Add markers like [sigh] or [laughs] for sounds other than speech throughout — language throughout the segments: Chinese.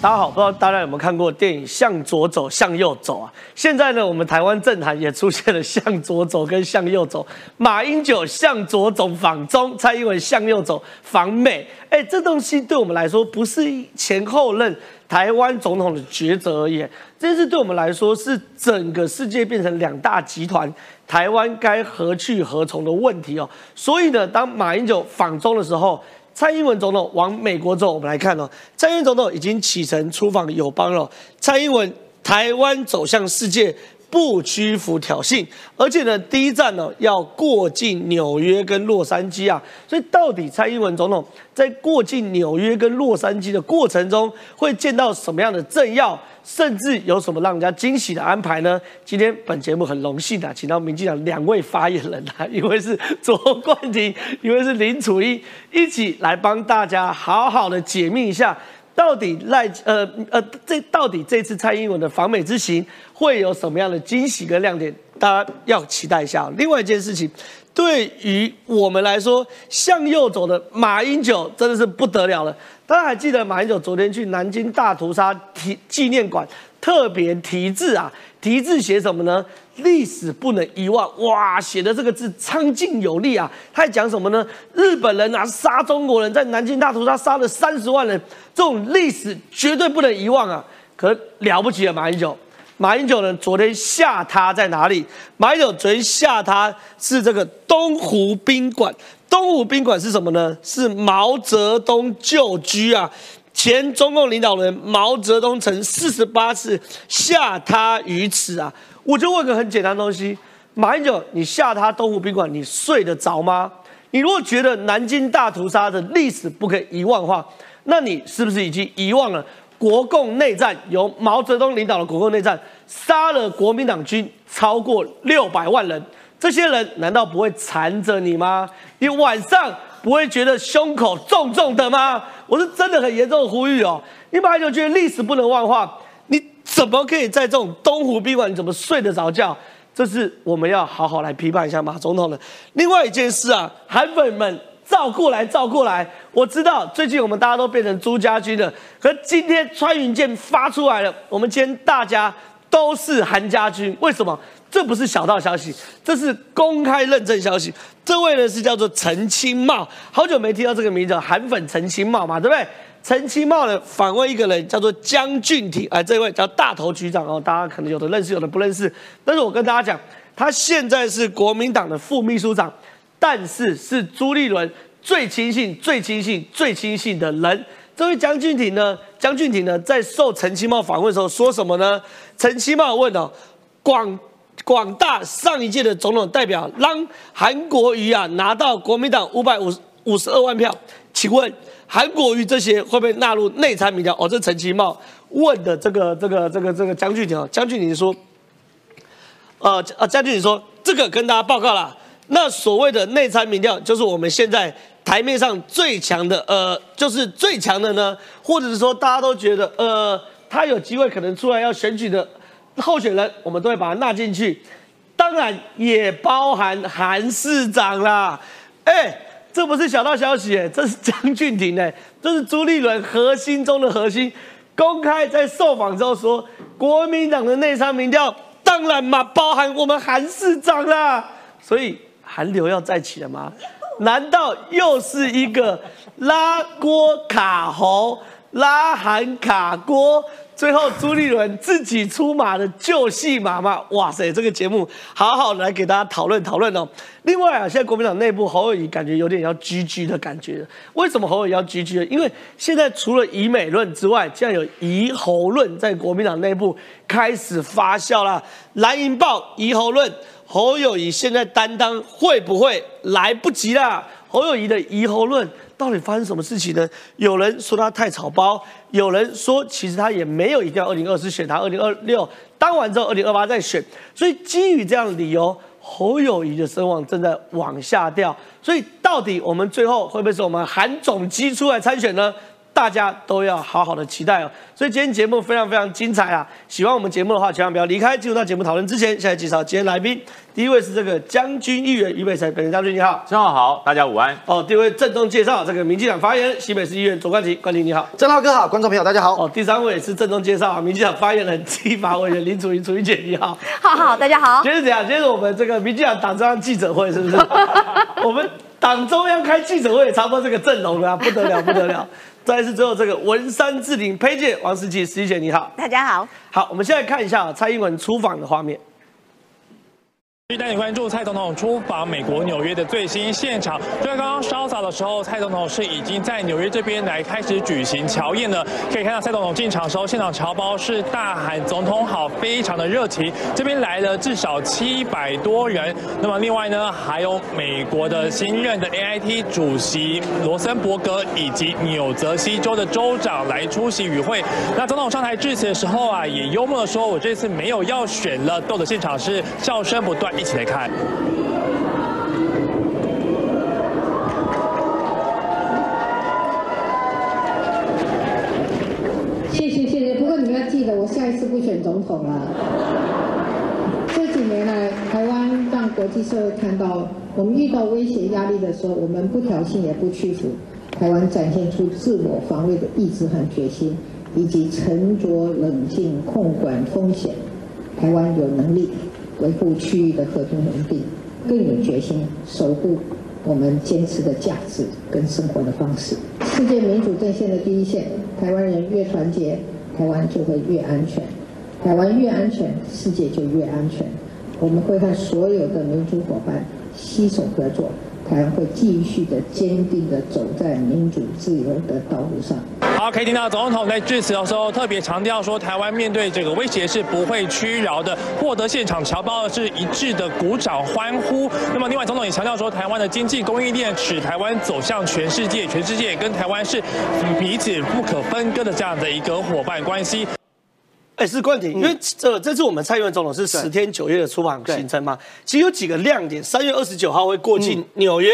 大家好，不知道大家有没有看过电影《向左走，向右走》啊？现在呢，我们台湾政坛也出现了向左走跟向右走。马英九向左走访中，蔡英文向右走访美。哎，这东西对我们来说不是前后任台湾总统的抉择而已，这是对我们来说是整个世界变成两大集团，台湾该何去何从的问题哦。所以呢，当马英九访中的时候。蔡英文总统往美国走，我们来看哦。蔡英文总统已经启程出访友邦了。蔡英文台湾走向世界，不屈服挑衅，而且呢，第一站呢要过境纽约跟洛杉矶啊。所以，到底蔡英文总统在过境纽约跟洛杉矶的过程中，会见到什么样的政要？甚至有什么让人家惊喜的安排呢？今天本节目很荣幸的，请到民进党两位发言人啊，一位是卓冠廷，一位是林楚一，一起来帮大家好好的解密一下，到底赖呃呃这到底这次蔡英文的访美之行会有什么样的惊喜跟亮点？大家要期待一下。另外一件事情，对于我们来说，向右走的马英九真的是不得了了。大家还记得马英九昨天去南京大屠杀题纪念馆特别题字啊？题字写什么呢？历史不能遗忘。哇，写的这个字苍劲有力啊！他还讲什么呢？日本人啊杀中国人，在南京大屠杀杀了三十万人，这种历史绝对不能遗忘啊！可了不起了，马英九。马英九呢？昨天下榻在哪里？马英九昨天下榻是这个东湖宾馆。东湖宾馆是什么呢？是毛泽东旧居啊！前中共领导人毛泽东曾四十八次下榻于此啊！我就问个很简单的东西：马英九，你下榻东湖宾馆，你睡得着吗？你如果觉得南京大屠杀的历史不可以遗忘的话，那你是不是已经遗忘了？国共内战由毛泽东领导的国共内战，杀了国民党军超过六百万人。这些人难道不会缠着你吗？你晚上不会觉得胸口重重的吗？我是真的很严重的呼吁哦。你本来就觉得历史不能忘的话，你怎么可以在这种东湖宾馆，你怎么睡得着觉？这是我们要好好来批判一下马总统的。另外一件事啊，韩粉们。照过来，照过来！我知道最近我们大家都变成朱家军了，可今天穿云箭发出来了，我们今天大家都是韩家军。为什么？这不是小道消息，这是公开认证消息。这位呢是叫做陈清茂，好久没听到这个名字，韩粉陈清茂嘛，对不对？陈清茂呢访问一个人叫做江俊廷，哎，这位叫大头局长哦，大家可能有的认识，有的不认识。但是我跟大家讲，他现在是国民党的副秘书长。但是是朱立伦最亲信、最亲信、最亲信的人。这位江俊廷呢？江俊廷呢，在受陈清茂访问的时候说什么呢？陈清茂问哦，广广大上一届的总统代表让韩国瑜啊拿到国民党五百五五十二万票，请问韩国瑜这些会不会纳入内参民调？哦，这陈其茂问的这个这个这个这个江俊廷啊，江俊廷说，呃呃，江俊廷说这个跟大家报告了。那所谓的内参民调，就是我们现在台面上最强的，呃，就是最强的呢，或者是说大家都觉得，呃，他有机会可能出来要选举的候选人，我们都会把他纳进去。当然也包含韩市长啦。哎，这不是小道消息，哎，这是张俊廷，哎，这是朱立伦核心中的核心，公开在受访之后说，国民党的内参民调，当然嘛，包含我们韩市长啦，所以。韩流要再起了吗？难道又是一个拉锅卡喉、拉韩卡锅，最后朱立伦自己出马的旧戏码吗？哇塞，这个节目好好来给大家讨论讨论哦。另外啊，现在国民党内部侯友谊感觉有点要居居的感觉。为什么侯友谊要居居呢？因为现在除了以美论之外，竟然有疑侯论在国民党内部开始发酵了。蓝营报疑侯论。侯友谊现在担当会不会来不及啦？侯友谊的疑侯论到底发生什么事情呢？有人说他太草包，有人说其实他也没有一定要二零二四选他，二零二六当完之后二零二八再选。所以基于这样的理由，侯友谊的声望正在往下掉。所以到底我们最后会不会是我们韩总机出来参选呢？大家都要好好的期待哦。所以今天节目非常非常精彩啊！喜欢我们节目的话，千万不要离开。进入到节目讨论之前，现在介绍今天来宾。第一位是这个将军议员于北辰，北辰将军你好，正浩好，大家午安。哦，第二位郑重介绍这个民进党发言人，西北市议员左冠廷，冠廷你好，郑浩哥好，观众朋友大家好。哦，第三位是郑重介绍民进党发言人、立法委员林楚云，楚云姐你好，好好大家好。今天是怎样？今天是我们这个民进党党中央记者会是不是？[laughs] 我们党中央开记者会，差不多这个阵容了，不得了不得了。再次最后这个文山智林佩姐王思琪思琪姐你好，大家好。好，我们现在看一下蔡英文出访的画面。继续带你关注蔡总统出访美国纽约的最新现场。就在刚刚稍早的时候，蔡总统是已经在纽约这边来开始举行乔宴了。可以看到蔡总统进场的时候，现场侨胞是大喊“总统好”，非常的热情。这边来了至少七百多人。那么另外呢，还有美国的新任的 AIT 主席罗森伯格以及纽泽西州的州长来出席与会。那总统上台致辞的时候啊，也幽默的说：“我这次没有要选了。”逗的现场是笑声不断。一起来看。谢谢谢谢，不过你们要记得，我下一次不选总统了。这几年来，台湾让国际社会看到，我们遇到威胁压力的时候，我们不挑衅也不屈服。台湾展现出自我防卫的意志和决心，以及沉着冷静控管风险。台湾有能力。维护区域的和平稳定，更有决心守护我们坚持的价值跟生活的方式。世界民主阵线的第一线，台湾人越团结，台湾就会越安全；台湾越安全，世界就越安全。我们会和所有的民主伙伴携手合作，台湾会继续的坚定的走在民主自由的道路上。好，可以听到总统在致辞的时候特别强调说，台湾面对这个威胁是不会屈饶的。获得现场侨胞是一致的鼓掌欢呼。那么，另外总统也强调说，台湾的经济供应链使台湾走向全世界，全世界跟台湾是彼此不可分割的这样的一个伙伴关系。哎，是冠廷，因为这这次我们蔡英文总统是十天九夜的出访行程嘛，其实有几个亮点。三月二十九号会过境纽约，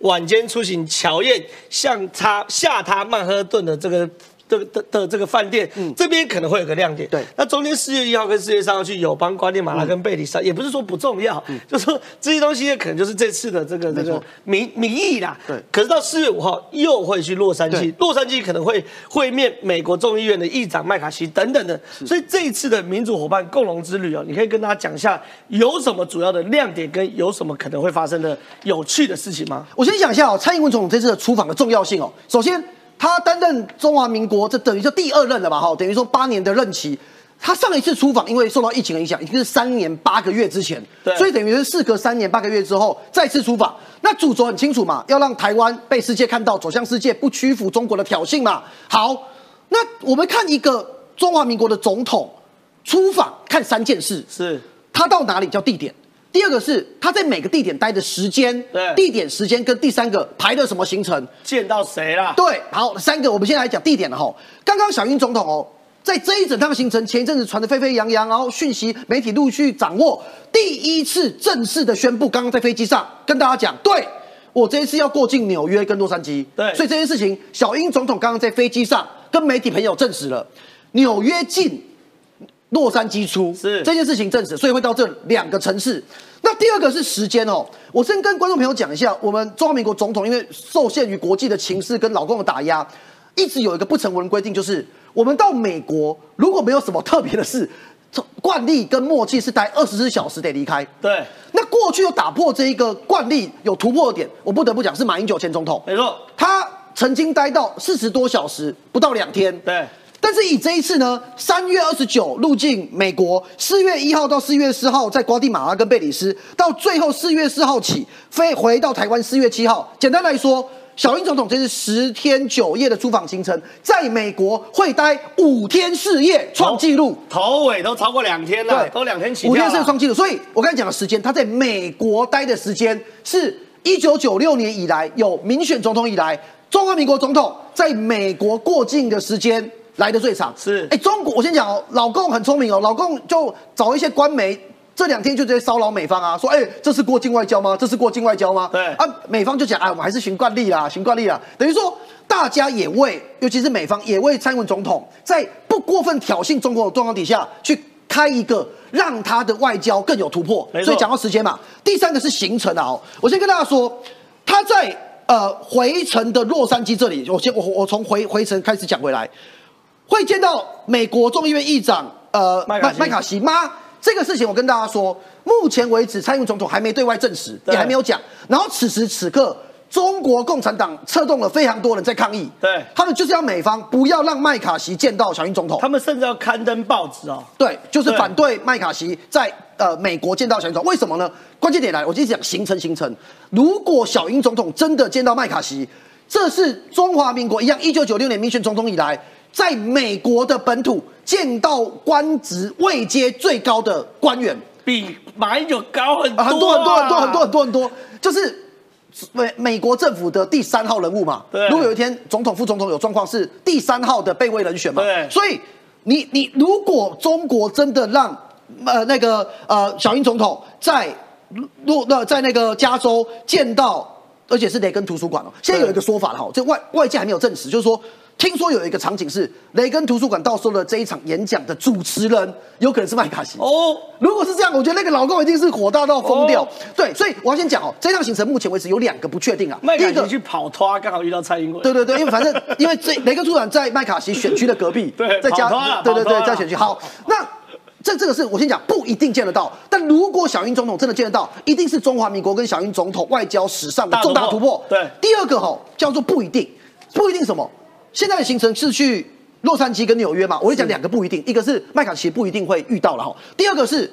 晚间出行乔宴，向他下他曼哈顿的这个。的的的这个饭店，这边可能会有个亮点。对，那中间四月一号跟四月三号去友邦、瓜地马拉跟贝里斯，也不是说不重要，就说这些东西可能就是这次的这个这个名名义啦。对。可是到四月五号又会去洛杉矶，洛杉矶可能会会面美国众议院的议长麦卡锡等等的。所以这一次的民主伙伴共荣之旅哦，你可以跟大家讲一下有什么主要的亮点，跟有什么可能会发生的有趣的事情吗？我先讲一下哦，蔡英文总统这次的出访的重要性哦。首先。他担任中华民国，这等于说第二任了吧？哈，等于说八年的任期。他上一次出访，因为受到疫情的影响，已经是三年八个月之前，所以等于是事隔三年八个月之后再次出访。那主轴很清楚嘛，要让台湾被世界看到，走向世界，不屈服中国的挑衅嘛。好，那我们看一个中华民国的总统出访，看三件事：是他到哪里叫地点。第二个是他在每个地点待的时间，对，地点时间跟第三个排的什么行程，见到谁了？对，好，三个，我们先来讲地点了哈。刚刚小英总统哦，在这一整趟行程前一阵子传的沸沸扬扬，然后讯息媒体陆续掌握，第一次正式的宣布，刚刚在飞机上跟大家讲，对我这一次要过境纽约跟洛杉矶，对，所以这件事情，小英总统刚刚在飞机上跟媒体朋友证实了，纽约进。洛杉矶出是这件事情证实，所以会到这两个城市。那第二个是时间哦，我先跟观众朋友讲一下，我们中华民国总统因为受限于国际的情势跟老公的打压，一直有一个不成文规定，就是我们到美国如果没有什么特别的事，惯例跟默契是待二十四小时得离开。对，那过去又打破这一个惯例，有突破点，我不得不讲是马英九前总统，没错，他曾经待到四十多小时，不到两天。对。但是以这一次呢，三月二十九入境美国，四月一号到四月四号在瓜地马拉跟贝里斯，到最后四月四号起飞回到台湾，四月七号。简单来说，小英总统这是十天九夜的出访行程，在美国会待五天四夜，创纪录，头尾都超过两天了，都两天起，五天四夜创纪录。所以我刚才讲的时间，他在美国待的时间是一九九六年以来有民选总统以来，中华民国总统在美国过境的时间。来的最长是哎，中国我先讲哦，老共很聪明哦，老共就找一些官媒这两天就直接骚扰美方啊，说哎，这是过境外交吗？这是过境外交吗？对啊，美方就讲哎，我们还是循惯例啦，循惯例啦，等于说大家也为，尤其是美方也为蔡英文总统在不过分挑衅中国的状况底下去开一个让他的外交更有突破。所以讲到时间嘛，第三个是行程啊、哦，我先跟大家说，他在呃回程的洛杉矶这里，我先我我从回回程开始讲回来，会见到美国众议院议长呃麦麦卡锡吗？这个事情我跟大家说，目前为止蔡英文总统还没对外证实，也还没有讲。然后此时此刻，中国共产党策动了非常多人在抗议，对他们就是要美方不要让麦卡锡见到小英总统。他们甚至要刊登报纸哦。对，就是反对麦卡锡在呃美国见到小英总统。为什么呢？关键点来了，我就讲行程行程。如果小英总统真的见到麦卡锡，这是中华民国一样，一九九六年民选总统以来，在美国的本土见到官职位阶最高的官员。比马英九高很多、啊很多很多很多很多很多很多，就是美美国政府的第三号人物嘛。对如果有一天总统、副总统有状况，是第三号的备位人选嘛。对所以你你如果中国真的让呃那个呃小英总统在洛那在那个加州见到。而且是雷根图书馆哦，现在有一个说法了哈，这外外界还没有证实，就是说，听说有一个场景是雷根图书馆到时候的这一场演讲的主持人有可能是麦卡锡哦。如果是这样，我觉得那个老公一定是火大到疯掉。哦对，所以我要先讲哦，这趟行程目前为止有两个不确定啊。第一个麦卡锡，去跑拖，刚好遇到蔡英文。对对对，因为 [laughs] 反正因为这雷根图书馆在麦卡锡选区的隔壁，对在加跑脱了对对对，在选区。好，那这这个是我先讲，不一定见得到。但如果小英总统真的见得到，一定是中华民国跟小英总统外交史上的重大突破。对第二个哈叫做不一定，不一定什么？现在的行程是去洛杉矶跟纽约嘛？我会讲两个不一定，一个是麦卡锡不一定会遇到了哈，第二个是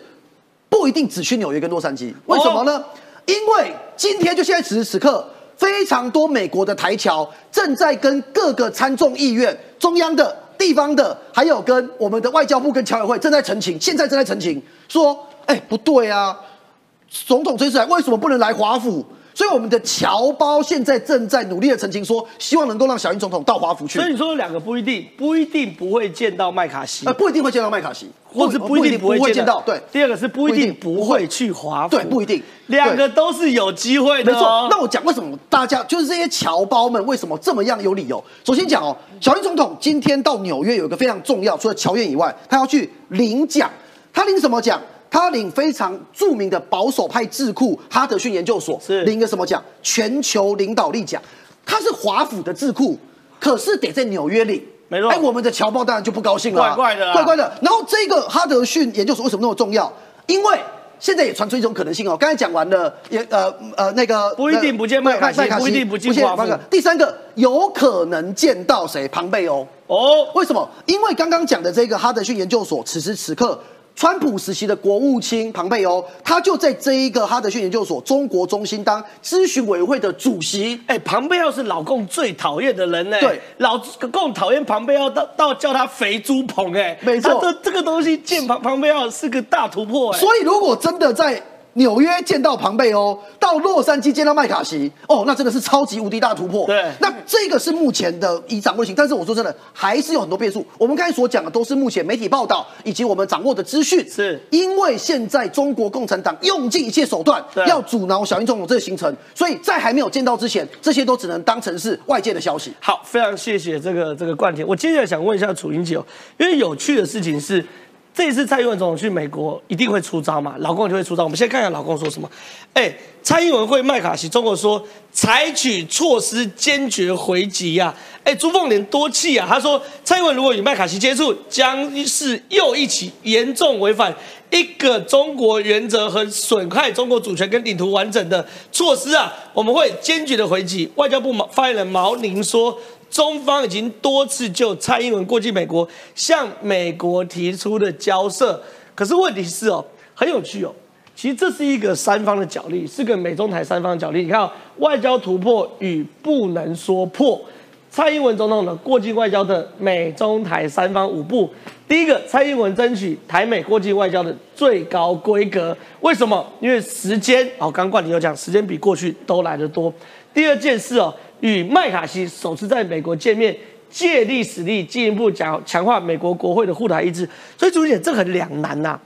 不一定只去纽约跟洛杉矶，为什么呢？因为今天就现在此时此刻，非常多美国的台侨正在跟各个参众议院、中央的、地方的，还有跟我们的外交部跟侨委会正在澄清，现在正在澄清说，哎，不对啊，总统这次来为什么不能来华府？所以我们的侨胞现在正在努力的澄清说，希望能够让小英总统到华府去所以，你说有两个不一定，不一定不会见到麦卡锡呃，，不一定会见到麦卡锡，或是不一定不会见到。对，第二个是不一定不会去华府，对不一定两个都是有机会的没错哦。。那我讲为什么大家就是这些侨胞们为什么这么样有理由？首先讲哦，小英总统今天到纽约有一个非常重要，除了侨院以外，他要去领奖。他领什么奖？他领非常著名的保守派智库哈德逊研究所是领一个什么奖？全球领导力奖。他是华府的智库，可是得在纽约领。没错哎，我们的侨胞当然就不高兴了啊，怪怪的啊怪怪的。然后这个哈德逊研究所为什么那么重要？因为现在也传出一种可能性哦，刚才讲完了，也呃呃那个不一定不见麦卡锡不一定不见华府第三个有可能见到谁？庞贝欧。哦，为什么？因为刚刚讲的这个哈德逊研究所，此时此刻，川普时期的国务卿庞佩欧，他就在这一个哈德逊研究所中国中心当咨询委员会的主席。哎，庞贝奥是老共最讨厌的人呢。对，老共讨厌庞贝奥到到叫他肥猪棚哎，没错他这这个东西见庞庞贝奥是个大突破哎。所以，如果真的在纽约见到庞贝欧，到洛杉矶见到麦卡锡，哦，那真的是超级无敌大突破。对那这个是目前的已掌握型，但是我说真的，还是有很多变数。我们刚才所讲的都是目前媒体报道以及我们掌握的资讯，是因为现在中国共产党用尽一切手段要阻挠小英总统这个行程，所以在还没有见到之前，这些都只能当成是外界的消息。好，非常谢谢这个这个冠廷。我接下来想问一下楚英姐哦，因为有趣的事情是，这一次蔡英文总统去美国一定会出招嘛，老公就会出招。我们先看看老公说什么。哎，蔡英文会麦卡锡，中国说采取措施坚决回击呀、哎，朱凤莲多气啊，他说蔡英文如果与麦卡锡接触，将是又一起严重违反一个中国原则和损害中国主权跟领土完整的措施啊，我们会坚决的回击。外交部毛发言人毛宁说。中方已经多次就蔡英文过境美国向美国提出的交涉，可是问题是哦，很有趣哦，其实这是一个三方的角力，是个美中台三方的角力。你看、哦，外交突破与不能说破，蔡英文总统的过境外交的美中台三方五步。第一个，蔡英文争取台美过境外交的最高规格，为什么？因为时间哦，刚冠廷有讲，时间比过去都来得多。第二件事哦，与麦卡锡首次在美国见面，借力使力，进一步讲强化美国国会的护台意志。所以，朱姐，这很两难呐、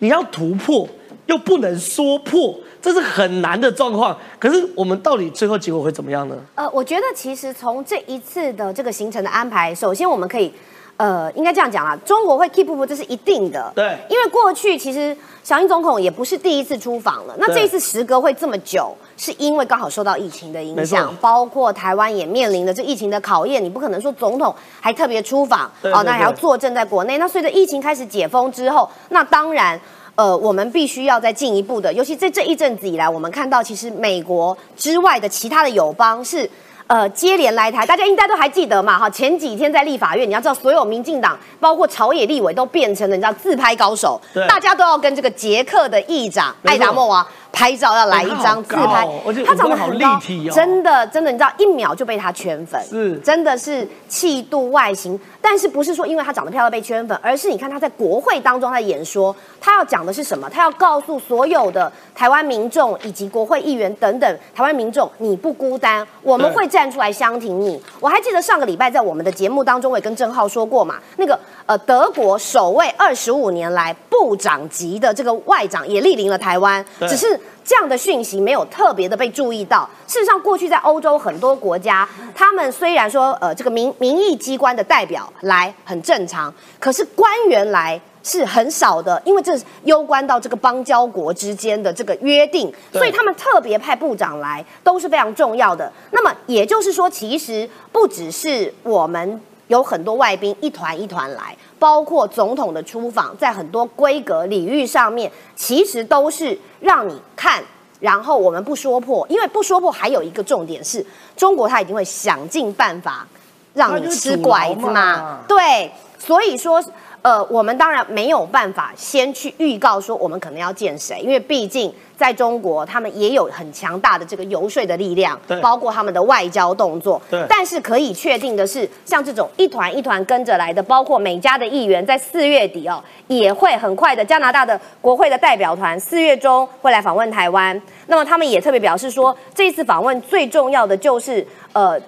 你要突破，又不能说破，这是很难的状况。可是我们到底最后结果会怎么样呢？呃，我觉得其实从这一次的这个行程的安排，首先我们可以。呃，应该这样讲啦，中国会 keep 不这是一定的。对，因为过去其实小英总统也不是第一次出访了。那这一次时隔会这么久，是因为刚好受到疫情的影响，包括台湾也面临了这疫情的考验。你不可能说总统还特别出访，哦，那还要坐镇在国内。那随着疫情开始解封之后，那当然，呃，我们必须要再进一步的，尤其在这一阵子以来，我们看到其实美国之外的其他的友邦是。呃，接连来台，大家应该都还记得嘛？哈，前几天在立法院，你要知道，所有民进党，包括朝野立委，都变成了你知道自拍高手，大家都要跟这个捷克的议长艾达莫娃。拍照要来一张自拍，他长得好立体哦，真的真的，你知道一秒就被他圈粉，是真的是气度外形，但是不是说因为他长得漂亮被圈粉，而是你看他在国会当中他演说，他要讲的是什么？他要告诉所有的台湾民众以及国会议员等等台湾民众，你不孤单，我们会站出来相挺你。我还记得上个礼拜在我们的节目当中，我也跟郑浩说过嘛，那个呃德国首位二十五年来部长级的这个外长也莅临了台湾，只是。这样的讯息没有特别的被注意到。事实上，过去在欧洲很多国家，他们虽然说呃这个民民意机关的代表来很正常，可是官员来是很少的，因为这攸关到这个邦交国之间的这个约定，所以他们特别派部长来都是非常重要的。那么也就是说，其实不只是我们。有很多外宾一团一团来，包括总统的出访，在很多规格礼遇上面，其实都是让你看，然后我们不说破，因为不说破还有一个重点是，中国他一定会想尽办法让你吃拐子嘛，对，所以说。呃，我们当然没有办法先去预告说我们可能要见谁，因为毕竟在中国，他们也有很强大的这个游说的力量，包括他们的外交动作。对，但是可以确定的是，像这种一团一团跟着来的，包括美加的议员，在四月底哦，也会很快的，加拿大的国会的代表团四月中会来访问台湾。那么他们也特别表示说，这次访问最重要的就是呃。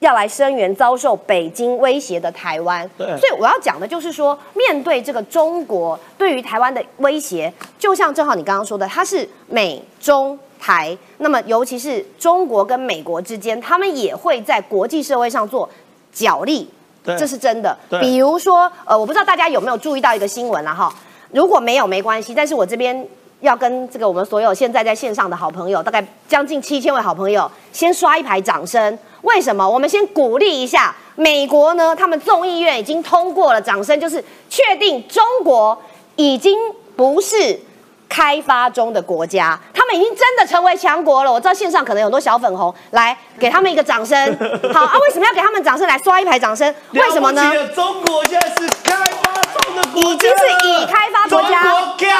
要来声援遭受北京威胁的台湾，所以我要讲的就是说，面对这个中国对于台湾的威胁，就像正好你刚刚说的，它是美中台，那么尤其是中国跟美国之间，他们也会在国际社会上做角力，这是真的。比如说，呃，我不知道大家有没有注意到一个新闻了哈，如果没有没关系，但是我这边要跟这个我们所有现在在线上的好朋友，大概将近七千位好朋友，先刷一排掌声。为什么？我们先鼓励一下美国呢？他们众议院已经通过了，掌声就是确定中国已经不是开发中的国家，他们已经真的成为强国了。我知道线上可能有很多小粉红，来给他们一个掌声。[laughs] 好啊，为什么要给他们掌声？来刷一排掌声。为什么呢？中国现在是开发中的国家，已经是已开发国家，真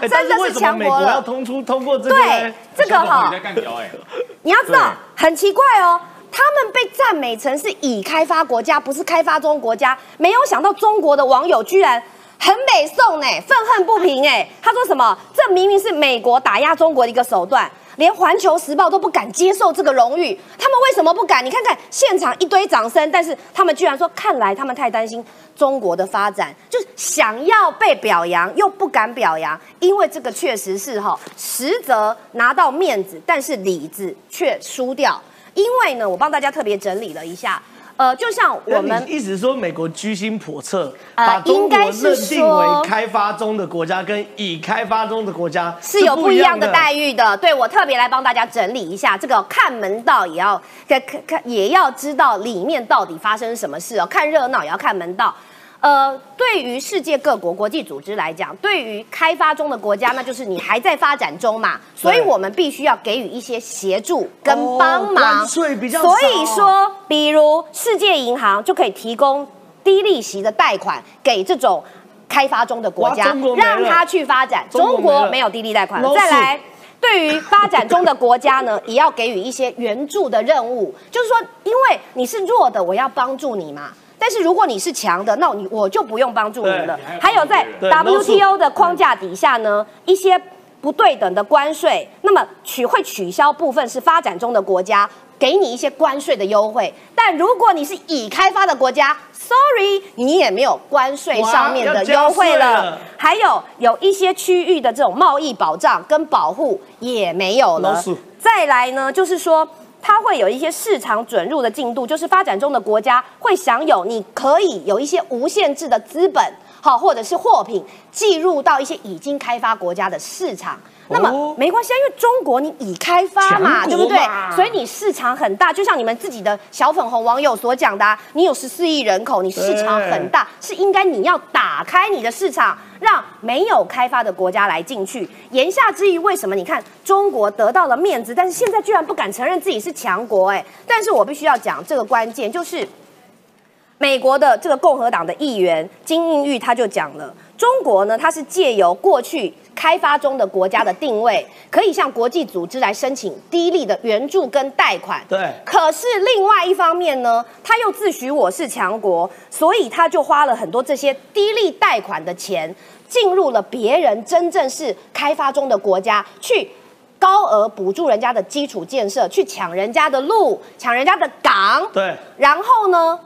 的真的是强国了。要通出通过这个，对这个哈。你要知道，很奇怪哦，他们被赞美成是已开发国家，不是开发中国家。没有想到中国的网友居然很美颂呢，愤恨不平哎。他说什么？这明明是美国打压中国的一个手段，连环球时报都不敢接受这个荣誉。他们为什么不敢？你看看现场一堆掌声，但是他们居然说，看来他们太担心中国的发展，就是想要被表扬又不敢表扬。因为这个确实是哈，实则拿到面子，但是里子却输掉。因为呢，我帮大家特别整理了一下，呃，就像我们意思说，美国居心叵测，把中国认定为开发中的国家跟已开发中的国家是有不一样的待遇的。对我特别来帮大家整理一下，这个看门道也要看看看，也要知道里面到底发生什么事哦。看热闹也要看门道。呃，对于世界各国国际组织来讲，对于开发中的国家，那就是你还在发展中嘛，所以我们必须要给予一些协助跟帮忙。税比较所以说，比如世界银行就可以提供低利息的贷款给这种开发中的国家，让它去发展。中国没有低利贷款。再来，对于发展中的国家呢，也要给予一些援助的任务，就是说，因为你是弱的，我要帮助你嘛。但是如果你是强的，那你我就不用帮助你了。还有在 WTO 的框架底下呢，一些不对等的关税，那么取会取消部分是发展中的国家给你一些关税的优惠。但如果你是已开发的国家，sorry，你也没有关税上面的优惠了。还有有一些区域的这种贸易保障跟保护也没有了。再来呢，就是说。它会有一些市场准入的进度，就是发展中的国家会享有你可以有一些无限制的资本，好或者是货品进入到一些已经开发国家的市场。那么没关系啊，因为中国你已开发嘛，对不对？所以你市场很大，就像你们自己的小粉红网友所讲的，你有十四亿人口，你市场很大，是应该你要打开你的市场，让没有开发的国家来进去。言下之意，为什么你看中国得到了面子，但是现在居然不敢承认自己是强国？哎，但是我必须要讲这个关键，就是美国的这个共和党的议员金英玉他就讲了，中国呢，它是借由过去。开发中的国家的定位，可以向国际组织来申请低利的援助跟贷款。对。可是另外一方面呢，他又自诩我是强国，所以他就花了很多这些低利贷款的钱，进入了别人真正是开发中的国家，去高额补助人家的基础建设，去抢人家的路，抢人家的港。对。然后呢？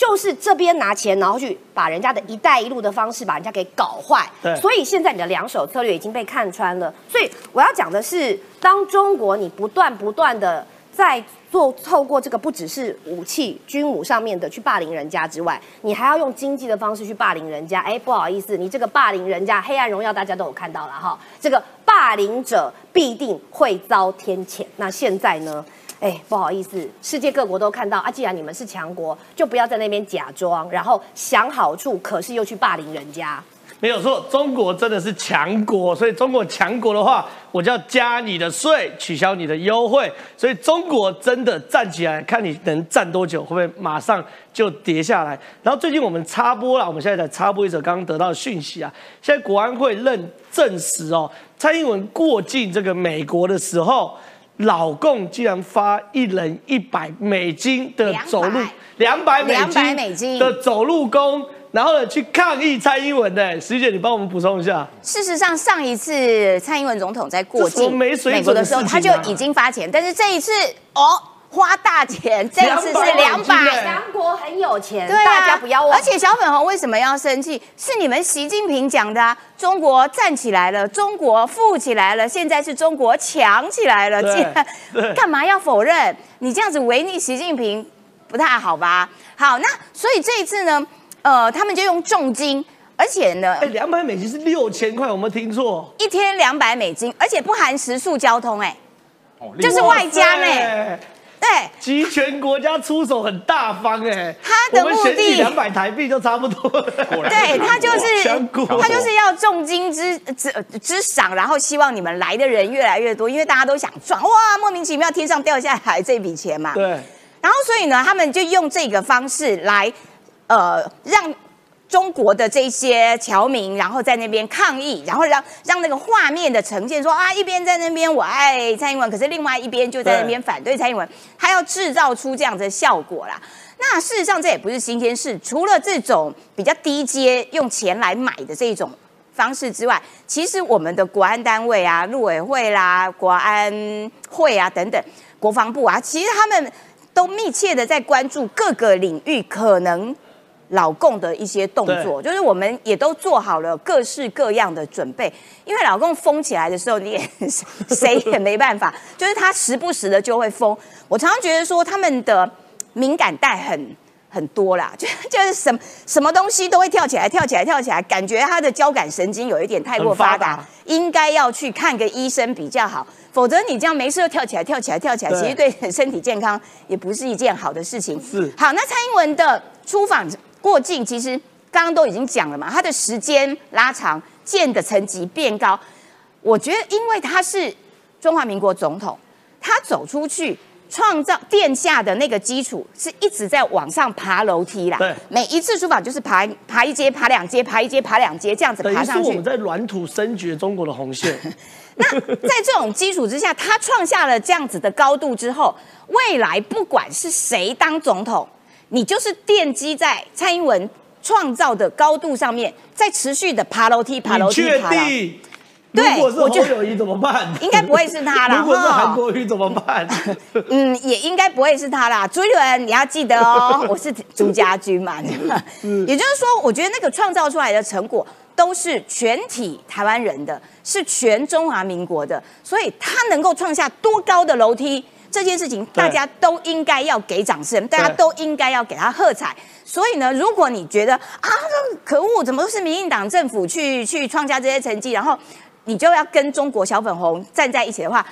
就是这边拿钱，然后去把人家的一带一路的方式把人家给搞坏。对，所以现在你的两手策略已经被看穿了。所以我要讲的是，当中国你不断不断的在做，透过这个不只是武器、军武上面的去霸凌人家之外，你还要用经济的方式去霸凌人家。哎，不好意思，你这个霸凌人家，黑暗荣耀大家都有看到了哈。这个霸凌者必定会遭天谴。那现在呢？哎，不好意思，世界各国都看到啊。既然你们是强国，就不要在那边假装，然后想好处，可是又去霸凌人家。没有错，中国真的是强国，所以中国强国的话，我就要加你的税，取消你的优惠。所以中国真的站起来，看你能站多久，会不会马上就跌下来？然后最近我们插播了，我们现在在插播一则刚刚得到的讯息啊，现在国安会认证实哦，蔡英文过境这个美国的时候。老共竟然发一人一百美金的走路，两百美金的走路工，然后呢去抗议蔡英文的。石姐，你帮我们补充一下。事实上，上一次蔡英文总统在过境美国的时候，他就已经发钱，但是这一次哦。花大钱，这一次是两百。强国很有钱，对大家不要忘。而且小粉红为什么要生气？是你们习近平讲的啊！中国站起来了，中国富起来了，现在是中国强起来了。对，干嘛要否认？你这样子违逆习近平不太好吧？好，那所以这一次呢，呃，他们就用重金，而且呢，哎，两百美金是六千块，我没有听错？一天两百美金，而且不含食宿交通，哎，就是外加呢。对，集权国家出手很大方哎，他的目的两百台币就差不多。对他就是 [laughs] 他就是要重金之之之赏，然后希望你们来的人越来越多，因为大家都想赚哇，莫名其妙天上掉下来这笔钱嘛。对，然后所以呢，他们就用这个方式来呃让。中国的这些侨民，然后在那边抗议，然后让让那个画面的呈现说啊，一边在那边我爱蔡英文，可是另外一边就在那边反对蔡英文，他要制造出这样的效果啦。那事实上这也不是新鲜事，除了这种比较低阶用钱来买的这种方式之外，其实我们的国安单位啊、陆委会啦、国安会啊等等、国防部啊，其实他们都密切的在关注各个领域可能。老共的一些动作，就是我们也都做好了各式各样的准备。因为老共封起来的时候，你也 [laughs] 谁也没办法，就是他时不时的就会封。我常常觉得说，他们的敏感带很很多啦，就 [laughs] 就是什什么东西都会跳起来、跳起来、跳起来，感觉他的交感神经有一点太过发达，应该要去看个医生比较好。否则你这样没事就跳起来、跳起来、跳起来，其实对身体健康也不是一件好的事情。是好，那蔡英文的出访。过境其实刚刚都已经讲了嘛，他的时间拉长，建的层级变高。我觉得，因为他是中华民国总统，他走出去创造殿下的那个基础，是一直在往上爬楼梯啦。对，每一次出访就是爬爬一阶、爬两阶、爬一阶、爬两阶，这样子爬上去。我们在软土深掘中国的红线。[laughs] 那在这种基础之下，他创下了这样子的高度之后，未来不管是谁当总统。你就是奠基在蔡英文创造的高度上面，在持续的爬楼梯、爬楼梯、爬楼。梯对果是侯我觉得友谊怎么办？应该不会是他啦 [laughs] 如果是韩国瑜怎么办？[laughs] 嗯，也应该不会是他啦。朱一伦，你要记得哦，[laughs] 我是朱家军嘛。也就是说，我觉得那个创造出来的成果都是全体台湾人的，是全中华民国的，所以他能够创下多高的楼梯，这件事情大家都应该要给掌声，大家都应该要给他喝彩。所以呢，如果你觉得啊，这可恶，怎么都是民进党政府去去创下这些成绩，然后你就要跟中国小粉红站在一起的话，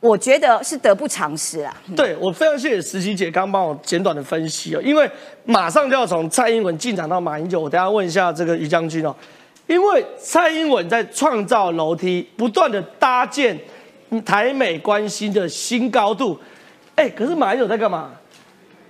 我觉得是得不偿失啊。对我非常谢谢石琪姐刚帮我简短的分析哦，因为马上就要从蔡英文进展到马英九，我等下问一下这个于将军哦，因为蔡英文在创造楼梯，不断的搭建台美关系的新高度，哎，可是马英九在干嘛？